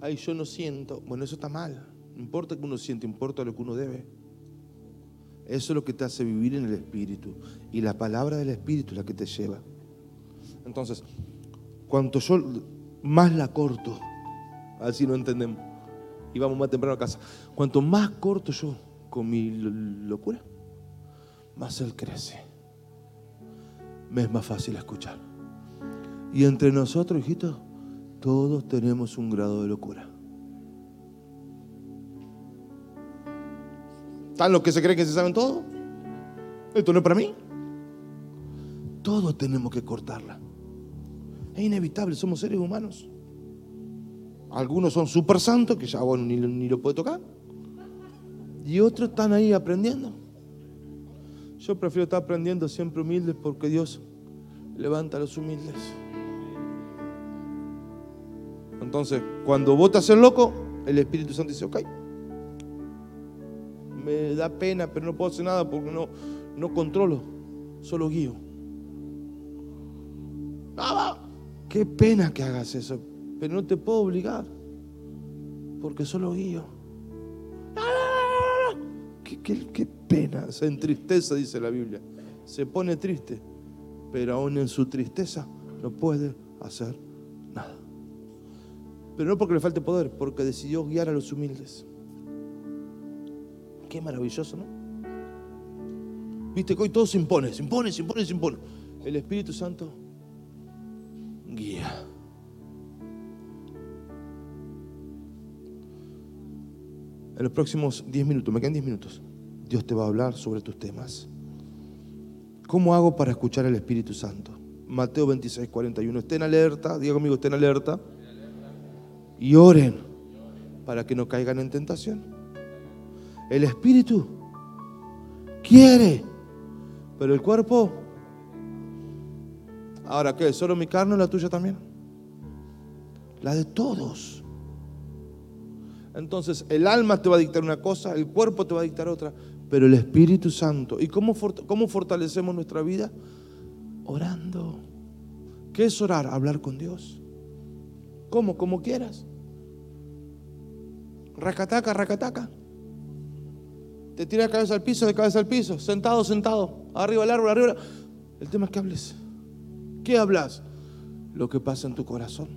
Ay, yo no siento. Bueno, eso está mal. No importa que uno siente, importa lo que uno debe. Eso es lo que te hace vivir en el Espíritu. Y la palabra del Espíritu es la que te lleva. Entonces, cuanto yo más la corto, así no entendemos, y vamos más temprano a casa, cuanto más corto yo con mi locura, más Él crece. Me es más fácil escuchar. Y entre nosotros, hijitos, todos tenemos un grado de locura. ¿Están los que se creen que se saben todo? Esto no es para mí. Todos tenemos que cortarla. Es inevitable, somos seres humanos. Algunos son súper santos, que ya bueno, ni, ni lo puede tocar. Y otros están ahí aprendiendo. Yo prefiero estar aprendiendo siempre humildes porque Dios levanta a los humildes. Entonces, cuando vos te haces loco, el Espíritu Santo dice, ok, me da pena, pero no puedo hacer nada porque no, no controlo, solo guío. Ah, qué pena que hagas eso, pero no te puedo obligar, porque solo guío. Qué, qué, qué pena, se entristece, dice la Biblia. Se pone triste, pero aún en su tristeza no puede hacer nada. Pero no porque le falte poder, porque decidió guiar a los humildes. Qué maravilloso, ¿no? Viste que hoy todo se impone, se impone, se impone, se impone. El Espíritu Santo guía. En los próximos 10 minutos, me quedan 10 minutos, Dios te va a hablar sobre tus temas. ¿Cómo hago para escuchar al Espíritu Santo? Mateo 26, 41. Estén alerta, diga conmigo, estén alerta. Y oren para que no caigan en tentación. El espíritu quiere, pero el cuerpo. Ahora, ¿qué? ¿Solo mi carne o la tuya también? La de todos. Entonces, el alma te va a dictar una cosa, el cuerpo te va a dictar otra, pero el Espíritu Santo. ¿Y cómo, cómo fortalecemos nuestra vida? Orando. ¿Qué es orar? Hablar con Dios. ¿Cómo? Como quieras. Racataca, racataca. Te tira de cabeza al piso, de cabeza al piso, sentado, sentado, arriba del árbol, arriba. El tema es que hables. ¿Qué hablas? Lo que pasa en tu corazón.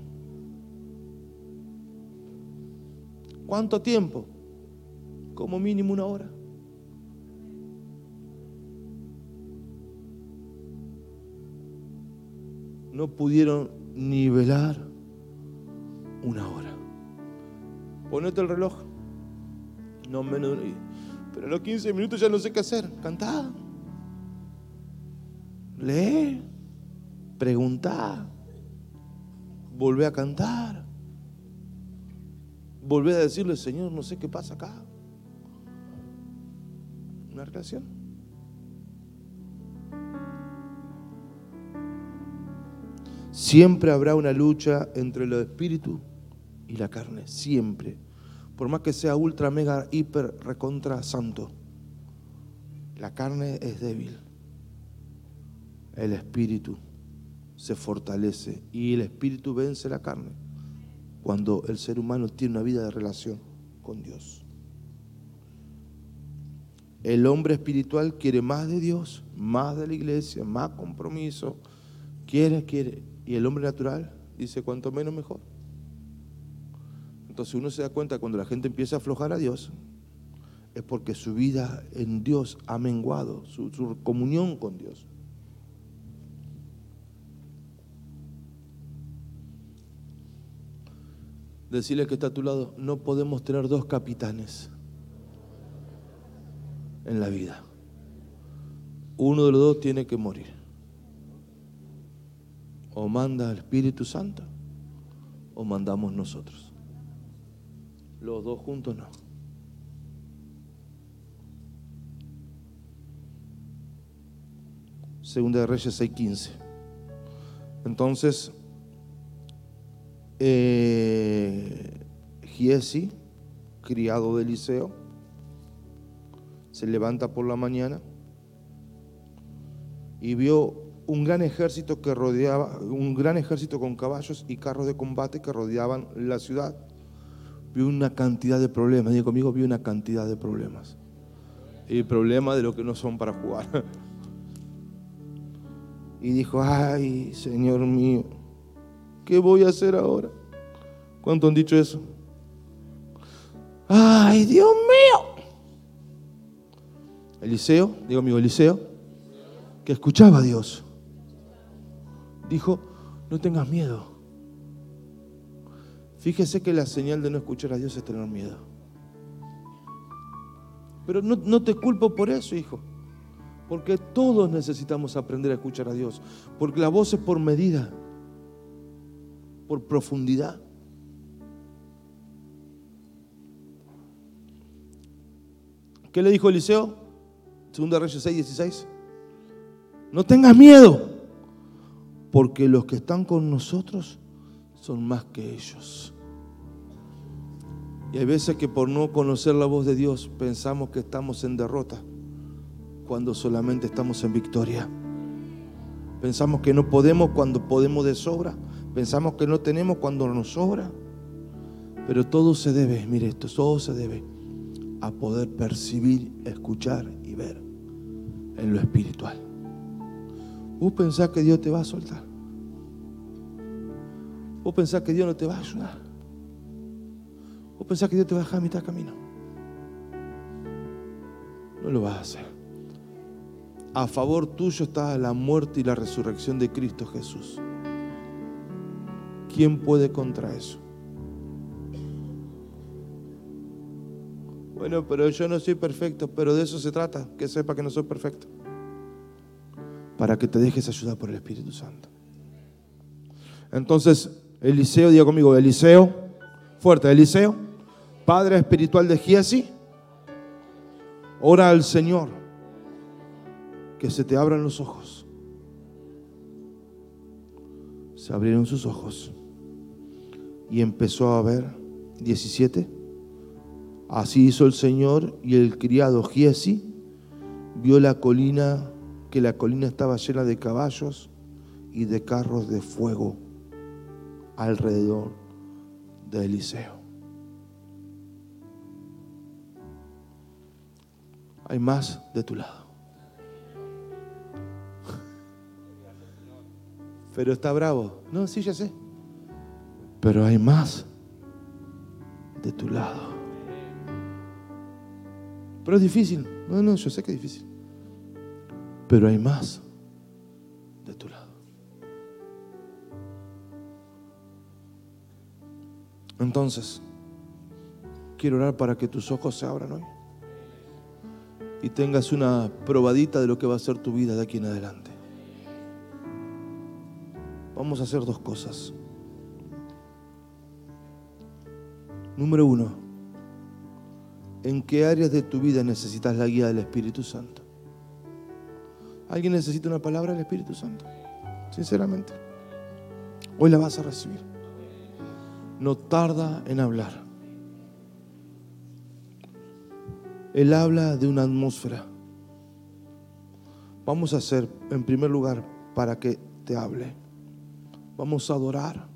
¿Cuánto tiempo? Como mínimo una hora. No pudieron nivelar una hora. Ponete el reloj. No menos de una pero a los 15 minutos ya no sé qué hacer. Cantá. Lee. Preguntá. Volvé a cantar. Volvé a decirle, Señor, no sé qué pasa acá. Una relación. Siempre habrá una lucha entre el espíritu y la carne. Siempre por más que sea ultra, mega, hiper, recontra santo, la carne es débil. El espíritu se fortalece y el espíritu vence la carne cuando el ser humano tiene una vida de relación con Dios. El hombre espiritual quiere más de Dios, más de la iglesia, más compromiso, quiere, quiere. Y el hombre natural dice, cuanto menos mejor. Entonces uno se da cuenta cuando la gente empieza a aflojar a Dios, es porque su vida en Dios ha menguado, su, comunión con Dios. Decirle que está a tu lado, no podemos tener dos capitanes en la vida. Uno de los dos tiene que morir. O manda el Espíritu Santo o mandamos nosotros. Los dos juntos no. Segunda de Reyes 6:15. Entonces, eh, criado de Eliseo, se levanta por la mañana y vio un gran ejército que rodeaba, un gran ejército con caballos y carros de combate que rodeaban la ciudad. Vio una cantidad de problemas, digo conmigo, vio una cantidad de problemas. Y problemas de lo que no son para jugar. Y dijo, ay, Señor mío, ¿qué voy a hacer ahora? ¿Cuánto han dicho eso? Ay, Dios mío. Eliseo, digo amigo, Eliseo, que escuchaba a Dios, dijo, no tengas miedo. Fíjese que la señal de no escuchar a Dios es tener miedo. Pero no, te culpo por eso, hijo. Porque todos necesitamos aprender a escuchar a Dios. Porque la voz es por medida, por profundidad. ¿Qué le dijo Eliseo? Segunda Reyes 6, 16. No tengas miedo, porque los que están con nosotros son más que ellos. Y hay veces que por no conocer la voz de Dios pensamos que estamos en derrota, cuando solamente estamos en victoria. Pensamos que no podemos cuando podemos de sobra. Pensamos que no tenemos cuando nos sobra. Pero todo se debe, mire esto, todo se debe a poder percibir, escuchar y ver en lo espiritual. Vos pensás que Dios te va a soltar. Vos pensás que Dios no te va a ayudar. Vos pensás que Dios te va a dejar a mitad camino. No lo vas a hacer. A favor tuyo está la muerte y la resurrección de Cristo Jesús. ¿Quién puede contra eso? Bueno, pero yo no soy perfecto, pero de eso se trata, que sepa que no soy perfecto. Para que te dejes ayudar por el Espíritu Santo. Entonces, Eliseo, diga conmigo, Eliseo, fuerte, Eliseo, Padre espiritual de Giesi, ora al Señor que se te abran los ojos. Se abrieron sus ojos y empezó a ver 17 Así hizo el Señor y el criado Giesi vio la colina, que la colina estaba llena de caballos y de carros de fuego alrededor de Eliseo. Hay más de tu lado. Pero está bravo. No, sí, ya sé. Pero hay más de tu lado. Pero es difícil. No, no, yo sé que es difícil. Pero hay más de tu lado. Entonces, quiero orar para que tus ojos se abran hoy y tengas una probadita de lo que va a ser tu vida de aquí en adelante. Vamos a hacer dos cosas. Número uno, ¿En qué áreas de tu vida necesitas la guía del Espíritu Santo? ¿Alguien necesita una palabra del Espíritu Santo? Sinceramente. Hoy la vas a recibir. No tarda en hablar. Él habla de una atmósfera. Vamos a hacer, en primer lugar, para que te hable. Vamos a adorar.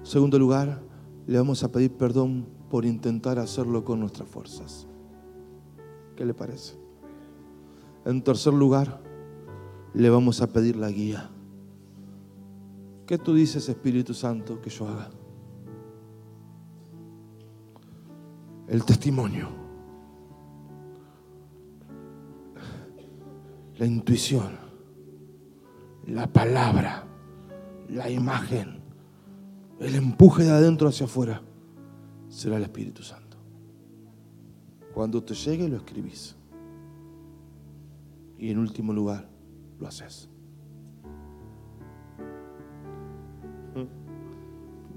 En segundo lugar, le vamos a pedir perdón por intentar hacerlo con nuestras fuerzas. ¿Qué le parece? En tercer lugar, le vamos a pedir la guía. ¿Qué tú dices, Espíritu Santo, que yo haga? El testimonio, la intuición, la palabra, la imagen, el empuje de adentro hacia afuera será el Espíritu Santo. Cuando te llegue lo escribís. Y en último lugar, lo haces.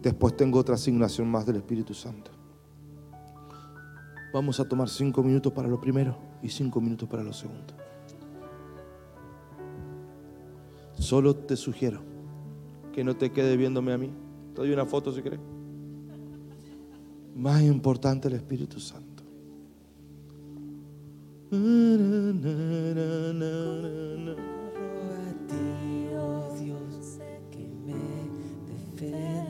Después tengo otra asignación más del Espíritu Santo. Vamos a tomar cinco minutos para lo primero y cinco minutos para lo segundo. Solo te sugiero que no te quede viéndome a mí. Te doy una foto si querés. Más importante el Espíritu Santo. oh Dios, que me.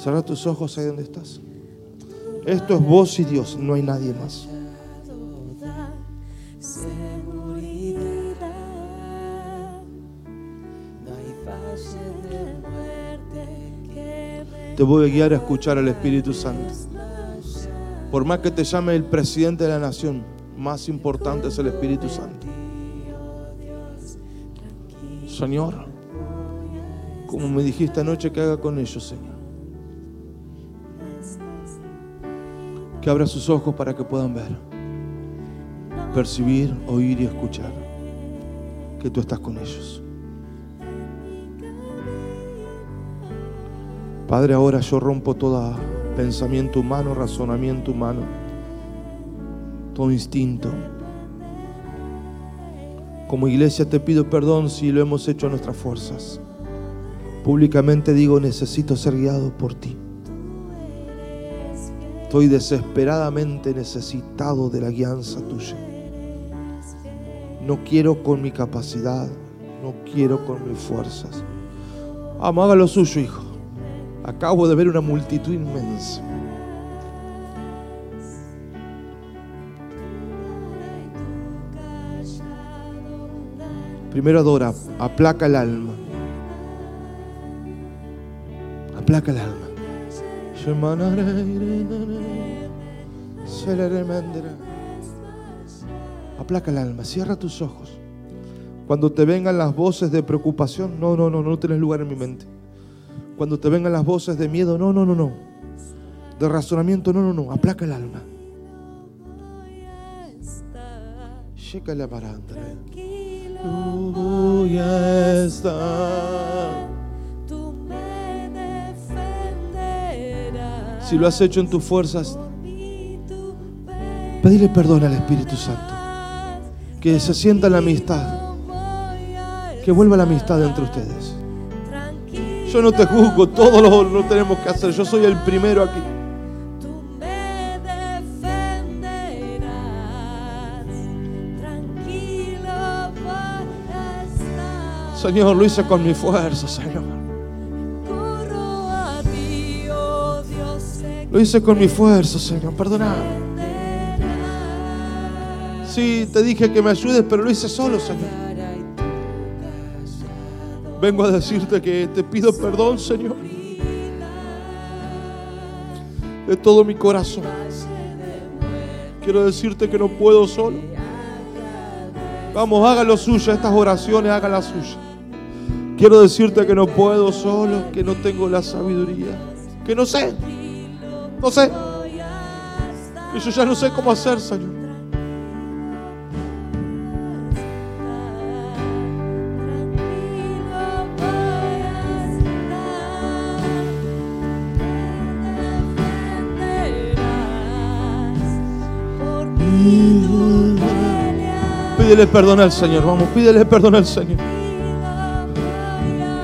Cierra tus ojos ahí donde estás. Esto es vos y Dios, no hay nadie más. Te voy a guiar a escuchar al Espíritu Santo. Por más que te llame el presidente de la nación, más importante es el Espíritu Santo. Señor, como me dijiste anoche que haga con ellos, Señor. Que abra sus ojos para que puedan ver, percibir, oír y escuchar que tú estás con ellos. Padre, ahora yo rompo todo pensamiento humano, razonamiento humano, todo instinto. Como iglesia te pido perdón si lo hemos hecho a nuestras fuerzas. Públicamente digo, necesito ser guiado por ti. Estoy desesperadamente necesitado de la guianza tuya. No quiero con mi capacidad, no quiero con mis fuerzas. Haga lo suyo, hijo. Acabo de ver una multitud inmensa. Primero adora, aplaca el alma. Aplaca el alma. Aplaca el alma, cierra tus ojos. Cuando te vengan las voces de preocupación, no, no, no, no tienes lugar en mi mente. Cuando te vengan las voces de miedo, no, no, no, no. De razonamiento, no, no, no. Aplaca el alma. Checa la voy a estar. Si lo has hecho en tus fuerzas, pedile perdón al Espíritu Santo. Que se sienta la amistad. Que vuelva la amistad entre ustedes. Yo no te juzgo, todo lo, lo tenemos que hacer. Yo soy el primero aquí. Señor, lo hice con mi fuerza, Señor. Lo hice con mi fuerza, Señor. Perdona. que Sí, te dije que me ayudes, pero lo hice solo, Señor. Vengo a decirte que te pido perdón, Señor. De todo mi corazón. Quiero decirte que no puedo solo. Vamos, haga lo suyo, estas oraciones, haga la suya. Quiero decirte que no puedo solo, que no tengo la sabiduría, que no sé, no sé, que yo ya no sé cómo hacer, Señor. Pídele perdón al Señor, vamos, pídele perdón al Señor.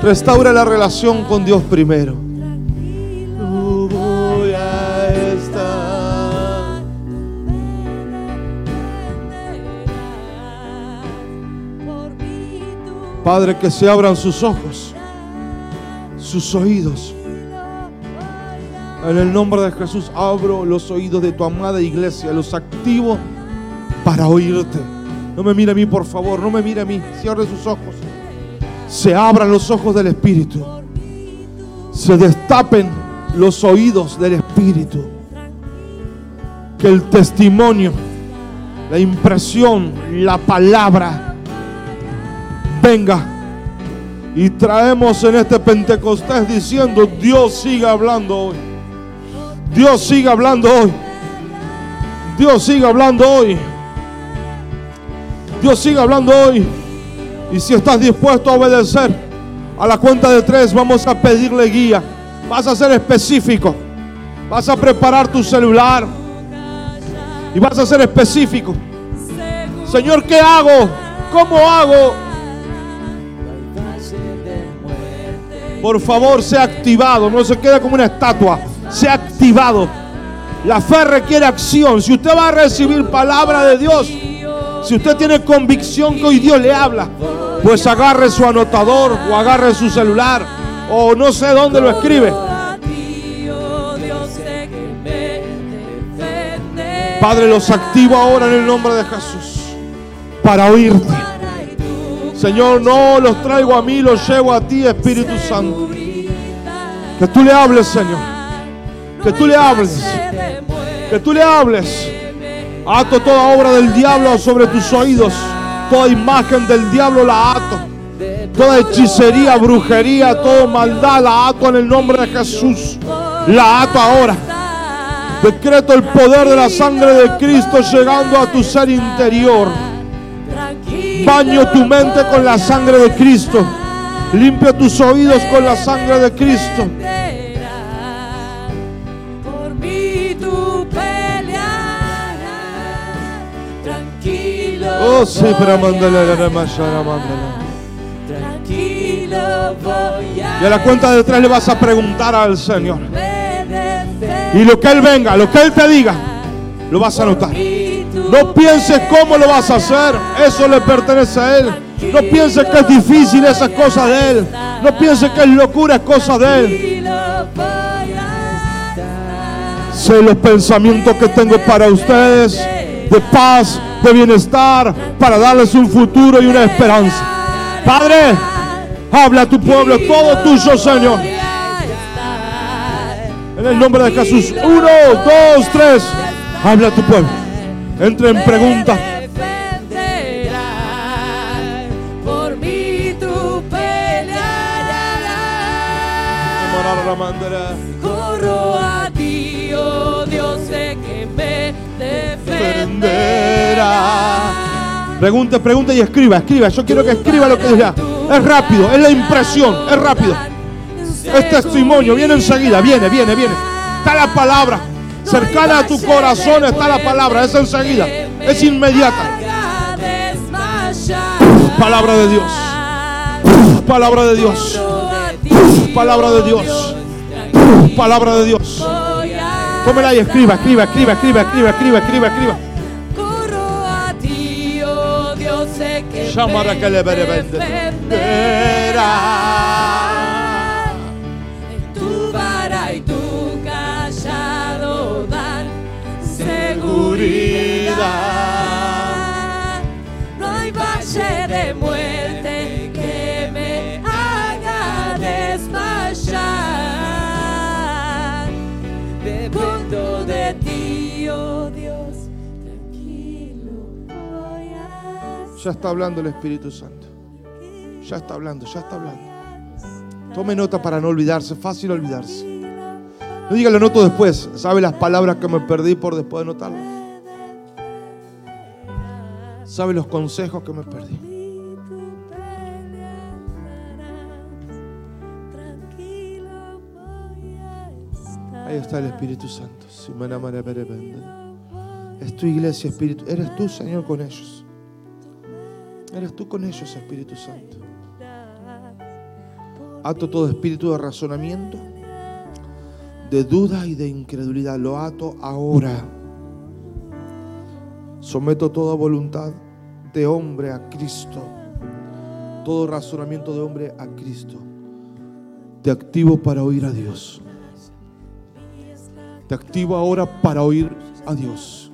Restaura la relación con Dios primero. Padre, que se abran sus ojos, sus oídos. En el nombre de Jesús abro los oídos de tu amada iglesia, los activo para oírte. No me mire a mí, por favor, no me mire a mí. Cierre sus ojos. Se abran los ojos del Espíritu. Se destapen los oídos del Espíritu. Que el testimonio, la impresión, la palabra venga. Y traemos en este Pentecostés diciendo, Dios siga hablando hoy. Dios siga hablando hoy. Dios siga hablando hoy. Dios siga hablando hoy. Y si estás dispuesto a obedecer, a la cuenta de tres vamos a pedirle guía. Vas a ser específico. Vas a preparar tu celular. Y vas a ser específico. Señor, ¿qué hago? ¿Cómo hago? Por favor, sea activado. No se quede como una estatua. Sea activado. La fe requiere acción. Si usted va a recibir palabra de Dios, si usted tiene convicción que hoy Dios le habla, pues agarre su anotador o agarre su celular o no sé dónde lo escribe. Padre, los activo ahora en el nombre de Jesús para oírte. Señor, no los traigo a mí, los llevo a ti, Espíritu Santo. Que tú le hables, Señor. Que tú le hables. Que tú le hables. Ato toda obra del diablo sobre tus oídos. Toda imagen del diablo la ato. Toda hechicería, brujería, toda maldad la ato en el nombre de Jesús. La ato ahora. Decreto el poder de la sangre de Cristo llegando a tu ser interior. Baño tu mente con la sangre de Cristo. Limpia tus oídos con la sangre de Cristo. Oh, sí, para mandarle la Tranquilo voy a Y a la cuenta de tres le vas a preguntar al Señor. Y lo que Él venga, lo que Él te diga, lo vas a anotar. No pienses cómo lo vas a hacer, eso le pertenece a Él. No pienses que es difícil, esas cosas de Él. No pienses que es locura, es cosa de Él. Sé los pensamientos que tengo para ustedes, de paz, de bienestar, para darles un futuro y una esperanza. Padre, habla a tu pueblo, todo tuyo, Señor. En el nombre de Jesús. Uno, dos, tres. Habla a tu pueblo. Entra en pregunta. defenderás. Por mí tú pelearás. Corro a ti, oh Dios, sé que me defenderás. Pregunte, pregunte y escriba, escriba. Yo quiero que escriba lo que diga. Es rápido, es la impresión, es rápido. Es testimonio, viene enseguida, viene, viene, viene. Está la palabra. Cercana a tu corazón está la palabra, es enseguida, es inmediata. Palabra de Dios, palabra de Dios, palabra de Dios, palabra de Dios. Tómela y escriba, escriba, escriba, escriba, escriba, escriba, escriba, escriba. Corro a ti, oh Dios, sé que le veré Ya está hablando el Espíritu Santo. Ya está hablando, ya está hablando. Tome nota para no olvidarse, fácil olvidarse. No diga lo noto después. ¿Sabe las palabras que me perdí por después de notarlo? ¿Sabe los consejos que me perdí? Ahí está el Espíritu Santo. Es tu iglesia, Espíritu. Eres tú, Señor, con ellos. Eres tú con ellos, Espíritu Santo. Ato todo espíritu de razonamiento, de duda y de incredulidad. Lo ato ahora. Someto toda voluntad de hombre a Cristo. Todo razonamiento de hombre a Cristo. Te activo para oír a Dios. Te activo ahora para oír a Dios.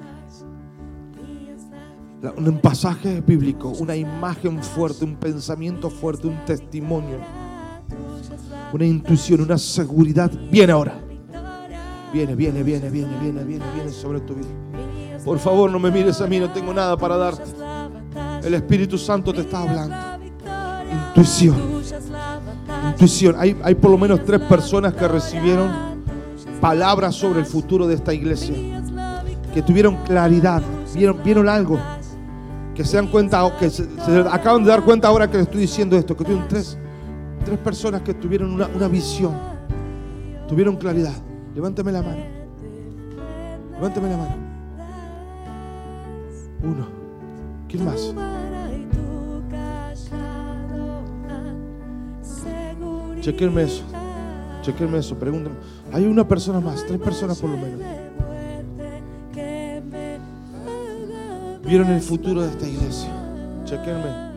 Un pasaje bíblico, una imagen fuerte, un pensamiento fuerte, un testimonio, una intuición, una seguridad. Viene ahora. Viene, viene, viene, viene, viene, viene, viene sobre tu vida. Por favor, no me mires a mí, no tengo nada para darte. El Espíritu Santo te está hablando. Intuición. Intuición. Hay, hay por lo menos tres personas que recibieron palabras sobre el futuro de esta iglesia. Que tuvieron claridad. Vieron, vieron algo. Que se dan cuenta, que se, acaban de dar cuenta ahora que les estoy diciendo esto. Que tuvieron tres, tres personas que tuvieron una, una visión. Tuvieron claridad. Levántame la mano. Levántame la mano. Uno. ¿Quién más? Chequenme eso. Chequenme eso. Pregúntenme. Hay una persona más, tres personas por lo menos. Vieron el futuro de esta iglesia. Chequenme.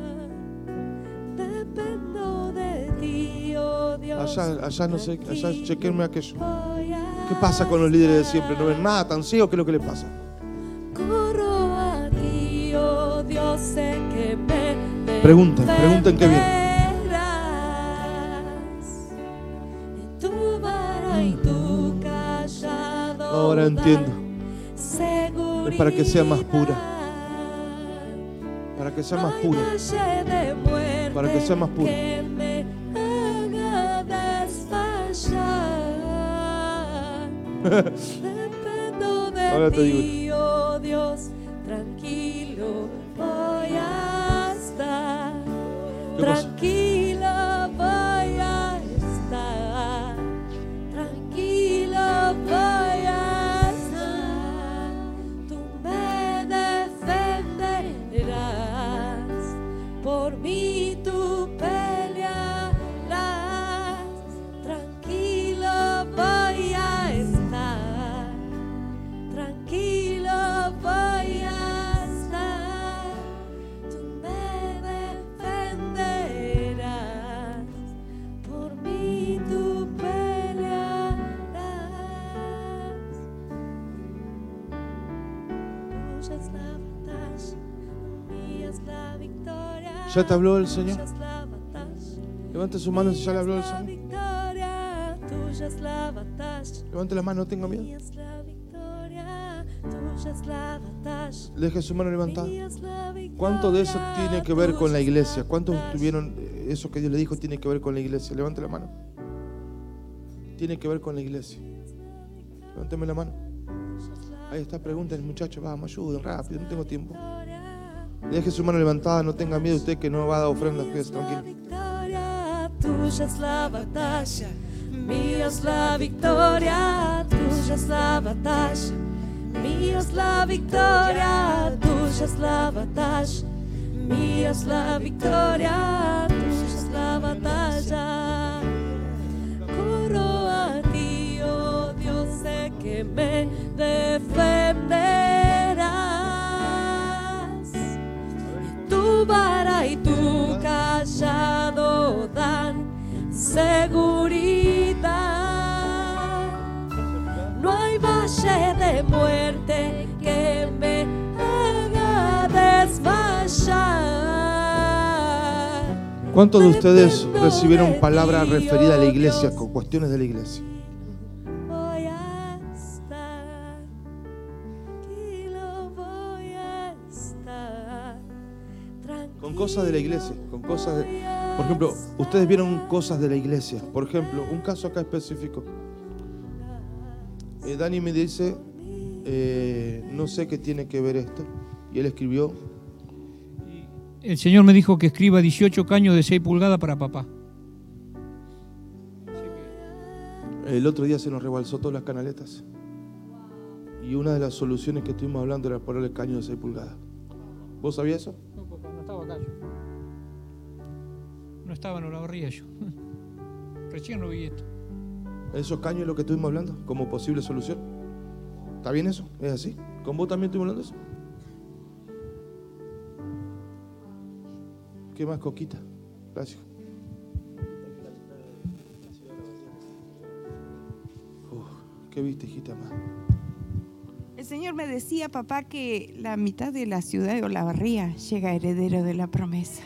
Allá, allá no sé, allá chequenme aquello. ¿Qué pasa con los líderes de siempre? ¿No ven nada tan ciego? ¿Qué es lo que les pasa? Pregunten, pregunten qué viene. Ahora entiendo. Para que sea más pura. Para que sea más pura. Para que sea más pura. Que me haga desfallar. Dependo de Ahora te digo. ti, oh Dios, tranquilo voy a estar. ¿Qué ¿Ya te habló el Señor? Levante su mano si ya le habló el Señor. Levante la mano, no tenga miedo. Deje su mano levantada. ¿Cuánto de eso tiene que ver con la iglesia? ¿Cuántos tuvieron eh, eso que Dios le dijo tiene que ver con la iglesia? Levante la mano. Tiene que ver con la iglesia. Levánteme la mano. Ahí está, pregunten, muchachos, vamos, ayuden rápido, no tengo tiempo. Deje su mano levantada, no tenga miedo usted que no va a dar ofrendas, quédese tranquilo. victoria, tuya es la batalla. Mía es la victoria, tuya es la batalla. Mía es la victoria, tuya es la batalla. Mía es la victoria, tuya es la batalla. Corro a ti, oh Dios, sé que me defenderás. Seguridad. No hay valle de muerte que me haga desmayar. ¿Cuántos de ustedes recibieron palabra referida a la iglesia con cuestiones de la iglesia? Con cosas de la iglesia, con cosas de... Por ejemplo, ustedes vieron cosas de la iglesia. Por ejemplo, un caso acá específico. Eh, Dani me dice, eh, no sé qué tiene que ver esto. Y él escribió, El Señor me dijo que escriba 18 caños de 6 pulgadas para papá. el otro día se nos rebalsó todas las canaletas. Y una de las soluciones que estuvimos hablando era ponerle caño de 6 pulgadas. ¿Vos sabías eso? No, papá, no estaba acá yo. Estaba, no la barría yo. Recién lo vi esto. Esos caños es lo que estuvimos hablando como posible solución. ¿Está bien eso? ¿Es así? ¿Con vos también estuvimos hablando de eso? ¿Qué más, Coquita? Gracias. Uf, ¿Qué viste, hijita más? El Señor me decía, papá, que la mitad de la ciudad de Olavarría llega heredero de la promesa.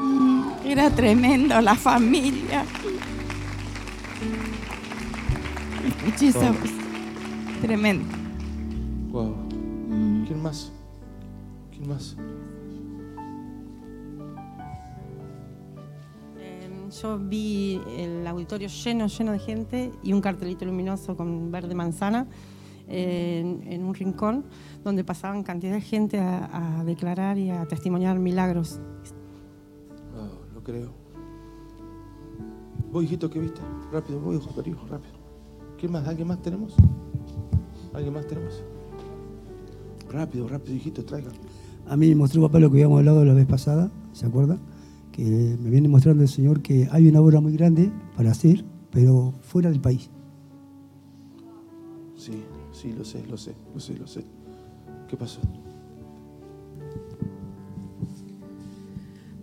Mm, Era tremendo la familia. Muchísimo. Tremendo. Wow. Mm. ¿Quién más? ¿Quién más? Eh, Yo vi el auditorio lleno, lleno de gente y un cartelito luminoso con verde manzana eh, en, en un rincón donde pasaban cantidad de gente a, a declarar y a testimoniar milagros. Creo. Vos, hijito, ¿qué viste? Rápido, voy, ojo, hijo, rápido. ¿Quién más? ¿Alguien más tenemos? ¿Alguien más tenemos? Rápido, rápido, hijito, traigan. A mí me mostró papá lo que habíamos hablado la vez pasada, ¿se acuerda? que me viene mostrando el Señor que hay una obra muy grande para hacer, pero fuera del país. Sí, sí, lo sé, lo sé, lo sé, lo sé. ¿Qué pasó?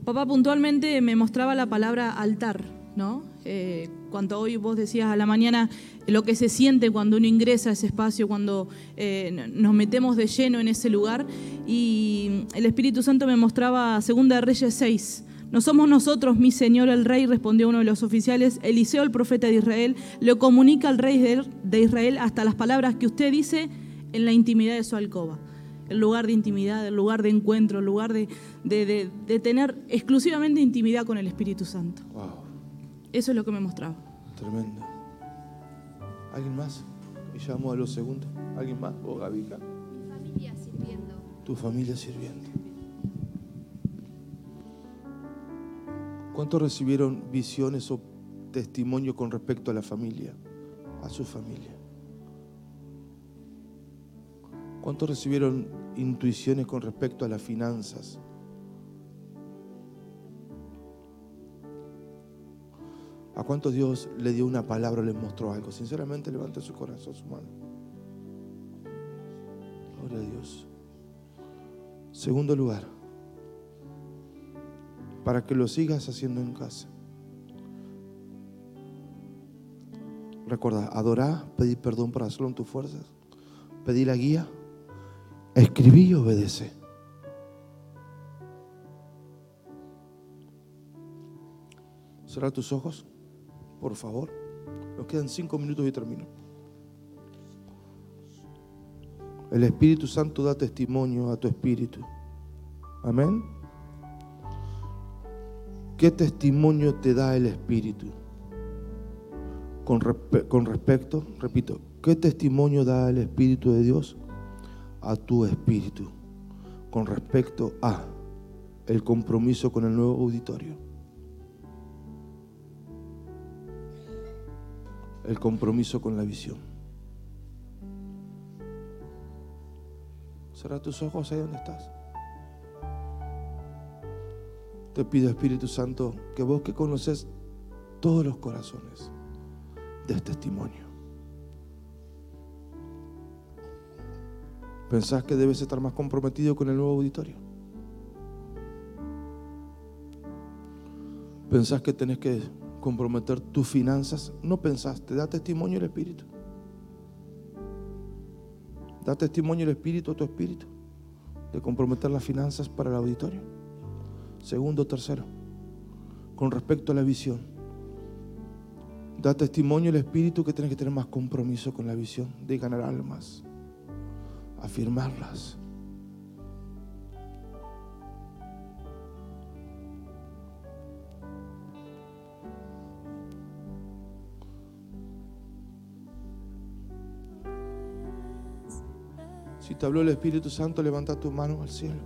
Papá puntualmente me mostraba la palabra altar, ¿no? Eh, cuando hoy vos decías a la mañana lo que se siente cuando uno ingresa a ese espacio, cuando eh, nos metemos de lleno en ese lugar. Y el Espíritu Santo me mostraba Segunda de Reyes 6. No somos nosotros, mi Señor el Rey, respondió uno de los oficiales. Eliseo, el profeta de Israel, le comunica al rey de Israel hasta las palabras que usted dice en la intimidad de su alcoba el lugar de intimidad, el lugar de encuentro, el lugar de, tener exclusivamente intimidad con el Espíritu Santo. Eso es lo que me mostraba. Tremendo. ¿Alguien más? Y llamó a los segundos. ¿Alguien más? ¿O Gavica? Mi familia sirviendo. Tu familia sirviendo. ¿Cuántos recibieron visiones o testimonio con respecto a la familia, a su familia? ¿Cuántos recibieron intuiciones con respecto a las finanzas? ¿A cuántos Dios le dio una palabra o les mostró algo? Sinceramente, levante su corazón, su mano. Gloria a Dios. Segundo lugar, para que lo sigas haciendo en casa. Recuerda, adorar, pedir perdón por hacerlo en tus fuerzas, pedir la guía Escribí y obedece. Cerra tus ojos, por favor. Nos quedan cinco minutos y termino. El Espíritu Santo da testimonio a tu espíritu. Amén. ¿Qué testimonio te da el Espíritu? Con, con respecto, repito, ¿qué testimonio da el Espíritu de Dios a tu espíritu con respecto a el compromiso con el nuevo auditorio. El compromiso con la visión. Cierra tus ojos ahí donde estás. Te pido, Espíritu Santo, que vos que conoces todos los corazones de este testimonio ¿Pensás que debes estar más comprometido con el nuevo auditorio? ¿Pensás que tenés que comprometer tus finanzas? No pensaste, da testimonio el Espíritu. Da testimonio el Espíritu a tu Espíritu de comprometer las finanzas para el auditorio. Segundo, tercero, con respecto a la visión. Da testimonio el Espíritu que tienes que tener más compromiso con la visión de ganar almas afirmarlas. Si te habló el Espíritu Santo, levanta tu mano al cielo.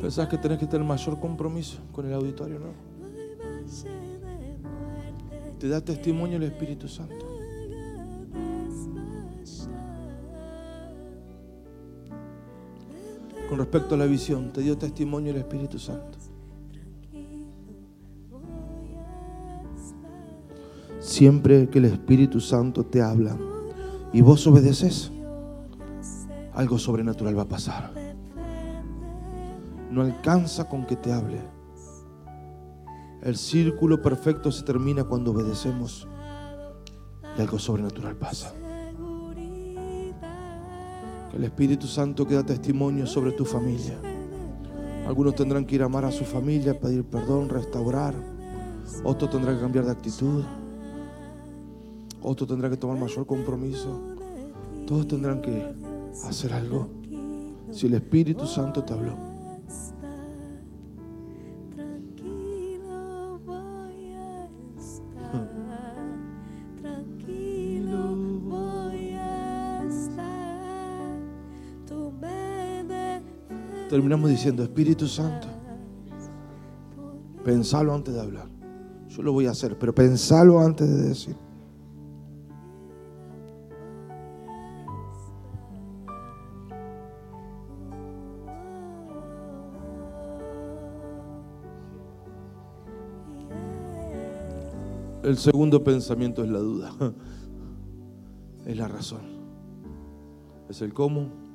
Pensás que tenés que tener mayor compromiso con el auditorio, ¿no? Te da testimonio el Espíritu Santo. Con respecto a la visión, te dio testimonio el Espíritu Santo. Siempre que el Espíritu Santo te habla y vos obedeces, algo sobrenatural va a pasar. No alcanza con que te hable el círculo perfecto se termina cuando obedecemos y algo sobrenatural pasa. El Espíritu Santo queda testimonio sobre tu familia. Algunos tendrán que ir a amar a su familia, pedir perdón, restaurar. Otros tendrán que cambiar de actitud. Otros tendrán que tomar mayor compromiso. Todos tendrán que hacer algo. Si el Espíritu Santo te habló. terminamos diciendo, Espíritu Santo, pensalo antes de hablar. Yo lo voy a hacer, pero pensalo antes de decir. El segundo pensamiento es la duda, es la razón, es el cómo,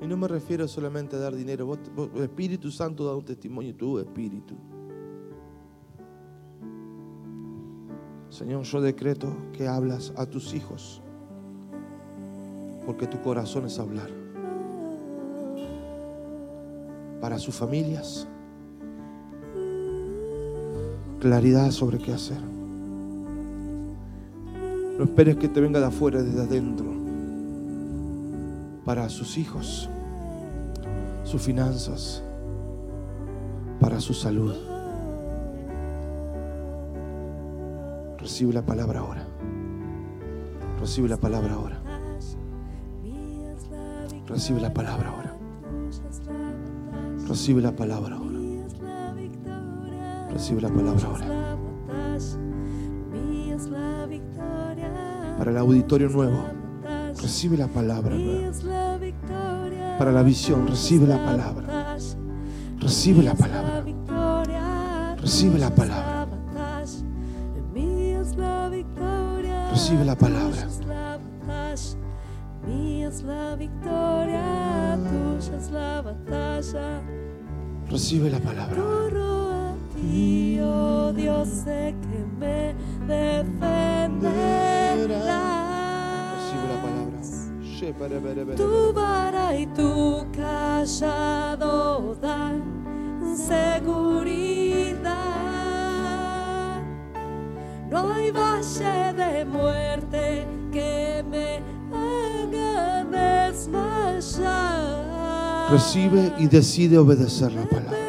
y no me refiero solamente a dar dinero. El Espíritu Santo da un testimonio, tu espíritu. Señor, yo decreto que hablas a tus hijos. Porque tu corazón es hablar. Para sus familias. Claridad sobre qué hacer. No esperes que te venga de afuera, desde adentro. Para sus hijos, sus finanzas, para su salud. Recibe la palabra ahora. Recibe la palabra ahora. Recibe la palabra ahora. Recibe la palabra ahora. Recibe la palabra ahora. Para el auditorio nuevo, recibe la palabra nueva. Para la visión, recibe la palabra. Recibe la palabra. Recibe la palabra. Recibe la palabra. Recibe la palabra. Dios, sé que me Tu vara y tu callado dan seguridad. No hay valle de muerte que me haga desmayar. Recibe y decide obedecer la palabra. Oh.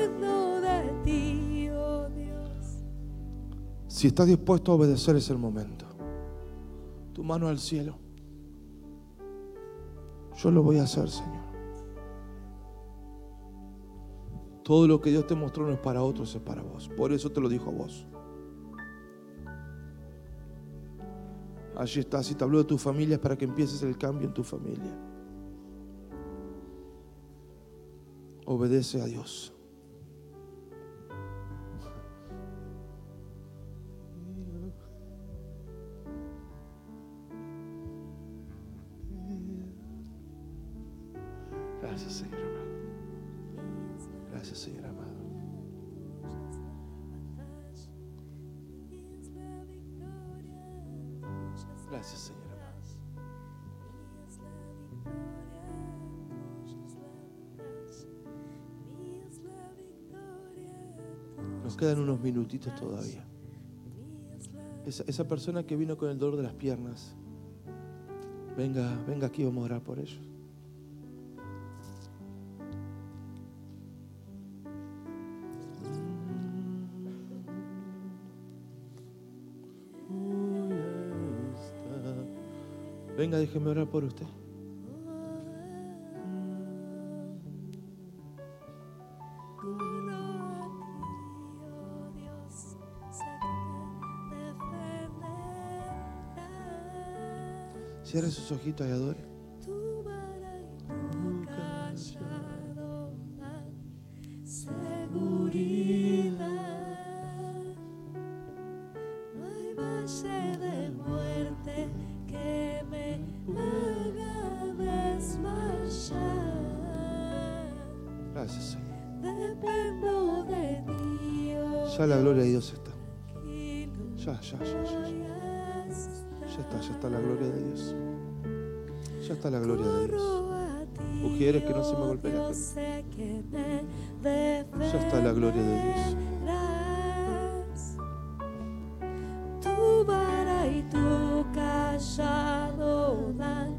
Si estás dispuesto a obedecer es el momento. Tu mano al cielo. Yo lo voy a hacer, Señor. Todo lo que Dios te mostró no es para otros, es para vos. Por eso te lo dijo a vos. Allí está. Si te habló de tu familia para que empieces el cambio en tu familia. Obedece a Dios. Gracias, Señor amado. Gracias, Señor amado. Gracias, Señor. Nos quedan unos minutitos todavía. Esa, esa persona que vino con el dolor de las piernas, venga, venga aquí, vamos a orar por ellos. Venga, déjeme orar por usted. Cierre sus ojitos y adore. Ya está la gloria de Dios. defenderás. Tu vara y tu callado dan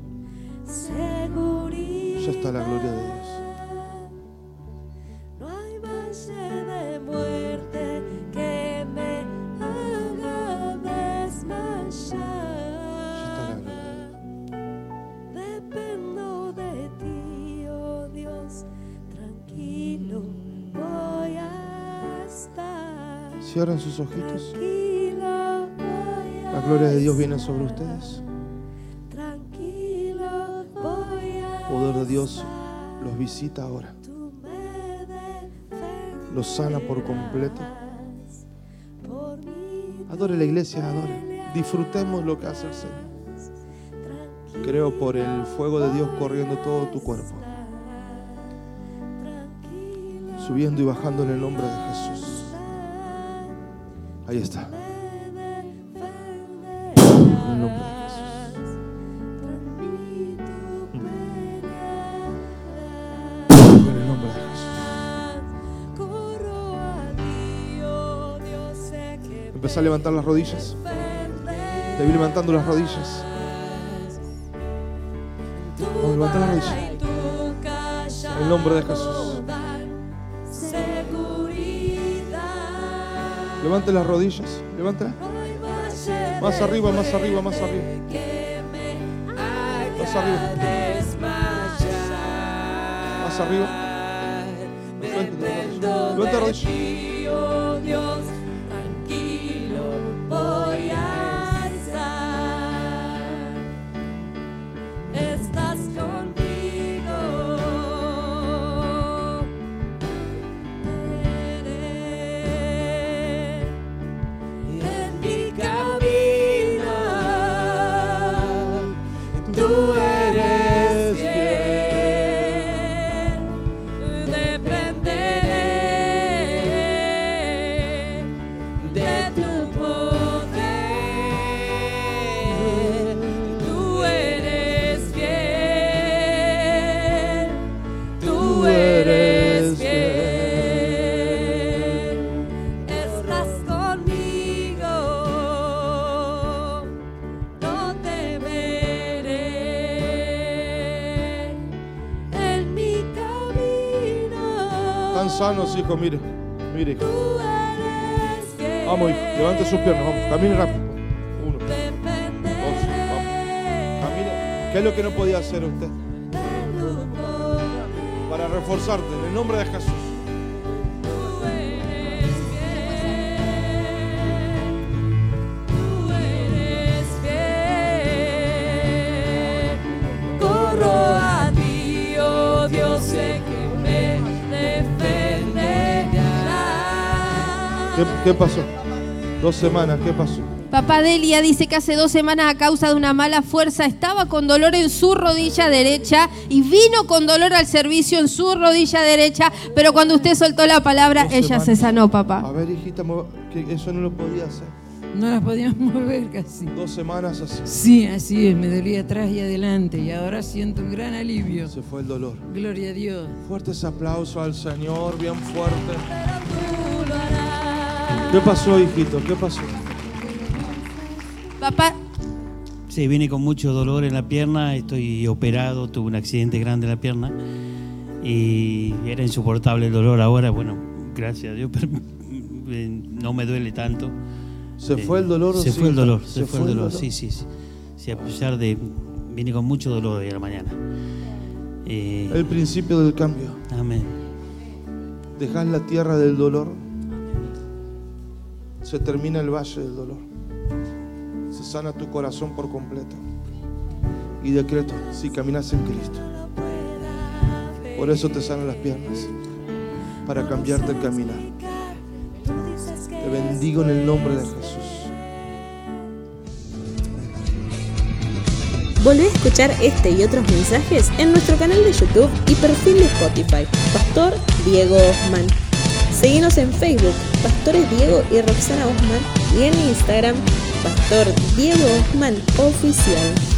seguridad. Ya está la gloria de Dios. Cierran sus ojitos. La gloria de Dios viene sobre ustedes. El poder de Dios los visita ahora. Los sana por completo. Adore la iglesia, adore. Disfrutemos lo que hace el Señor. Creo por el fuego de Dios corriendo todo tu cuerpo. Subiendo y bajando en el nombre de Jesús. Sé que Empezá a levantar las rodillas. Te vi levantando las rodillas. Vamos, levanta las rodillas. En el nombre de Jesús. Levante las rodillas. Valle Más arriba, más arriba, más arriba. Más arriba. Más arriba. Levanta de rodillas. Sanos, hijo. Mire. Mire. hijo. Vamos, hijo. Levante sus piernas. Vamos. Camine rápido. Uno. Dos. Vamos. Camine. ¿Qué es lo que no podía hacer usted? Para reforzarte. En el nombre de Jesús. ¿Qué, qué pasó? Dos semanas. ¿Qué pasó? Papá Delia dice que hace dos semanas a causa de una mala fuerza estaba con dolor en su rodilla derecha y vino con dolor al servicio en su rodilla derecha, pero cuando usted soltó la palabra, Dos ella se sanó, A papá. ver, hijita, que eso no lo podía hacer. No las podíamos mover casi. Dos semanas así. Sí, así es, me dolía atrás y adelante y ahora siento un gran alivio. Se fue el dolor. Gloria a Dios. Fuertes aplausos al Señor, bien fuerte. ¿Qué pasó, hijito? ¿Qué pasó? Papá, Sí, vine con mucho dolor en la pierna, estoy operado, tuve un accidente grande en la pierna y era insoportable el dolor ahora, bueno, gracias a Dios, pero eh, no me duele tanto. ¿Se Eh, fue el dolor? o Se sí, fue el dolor, se, fue el dolor, sí, sí, sí. Sí, a pesar de, vine con mucho dolor hoy a la mañana. Eh, El principio del cambio. amén. Dejas la tierra del dolor. Se termina el valle del dolor. Se sana tu corazón por completo. Y decreto, si caminas en Cristo. Por eso te sanan las piernas. Para cambiarte el caminar. Te bendigo en el nombre de Jesús. Volvé a escuchar este y otros mensajes en nuestro canal de YouTube y perfil de Spotify, Pastor Diego Osman. Seguimos en Facebook, Pastores Diego y Roxana Osman, y en Instagram, Pastor Diego Osman Oficial.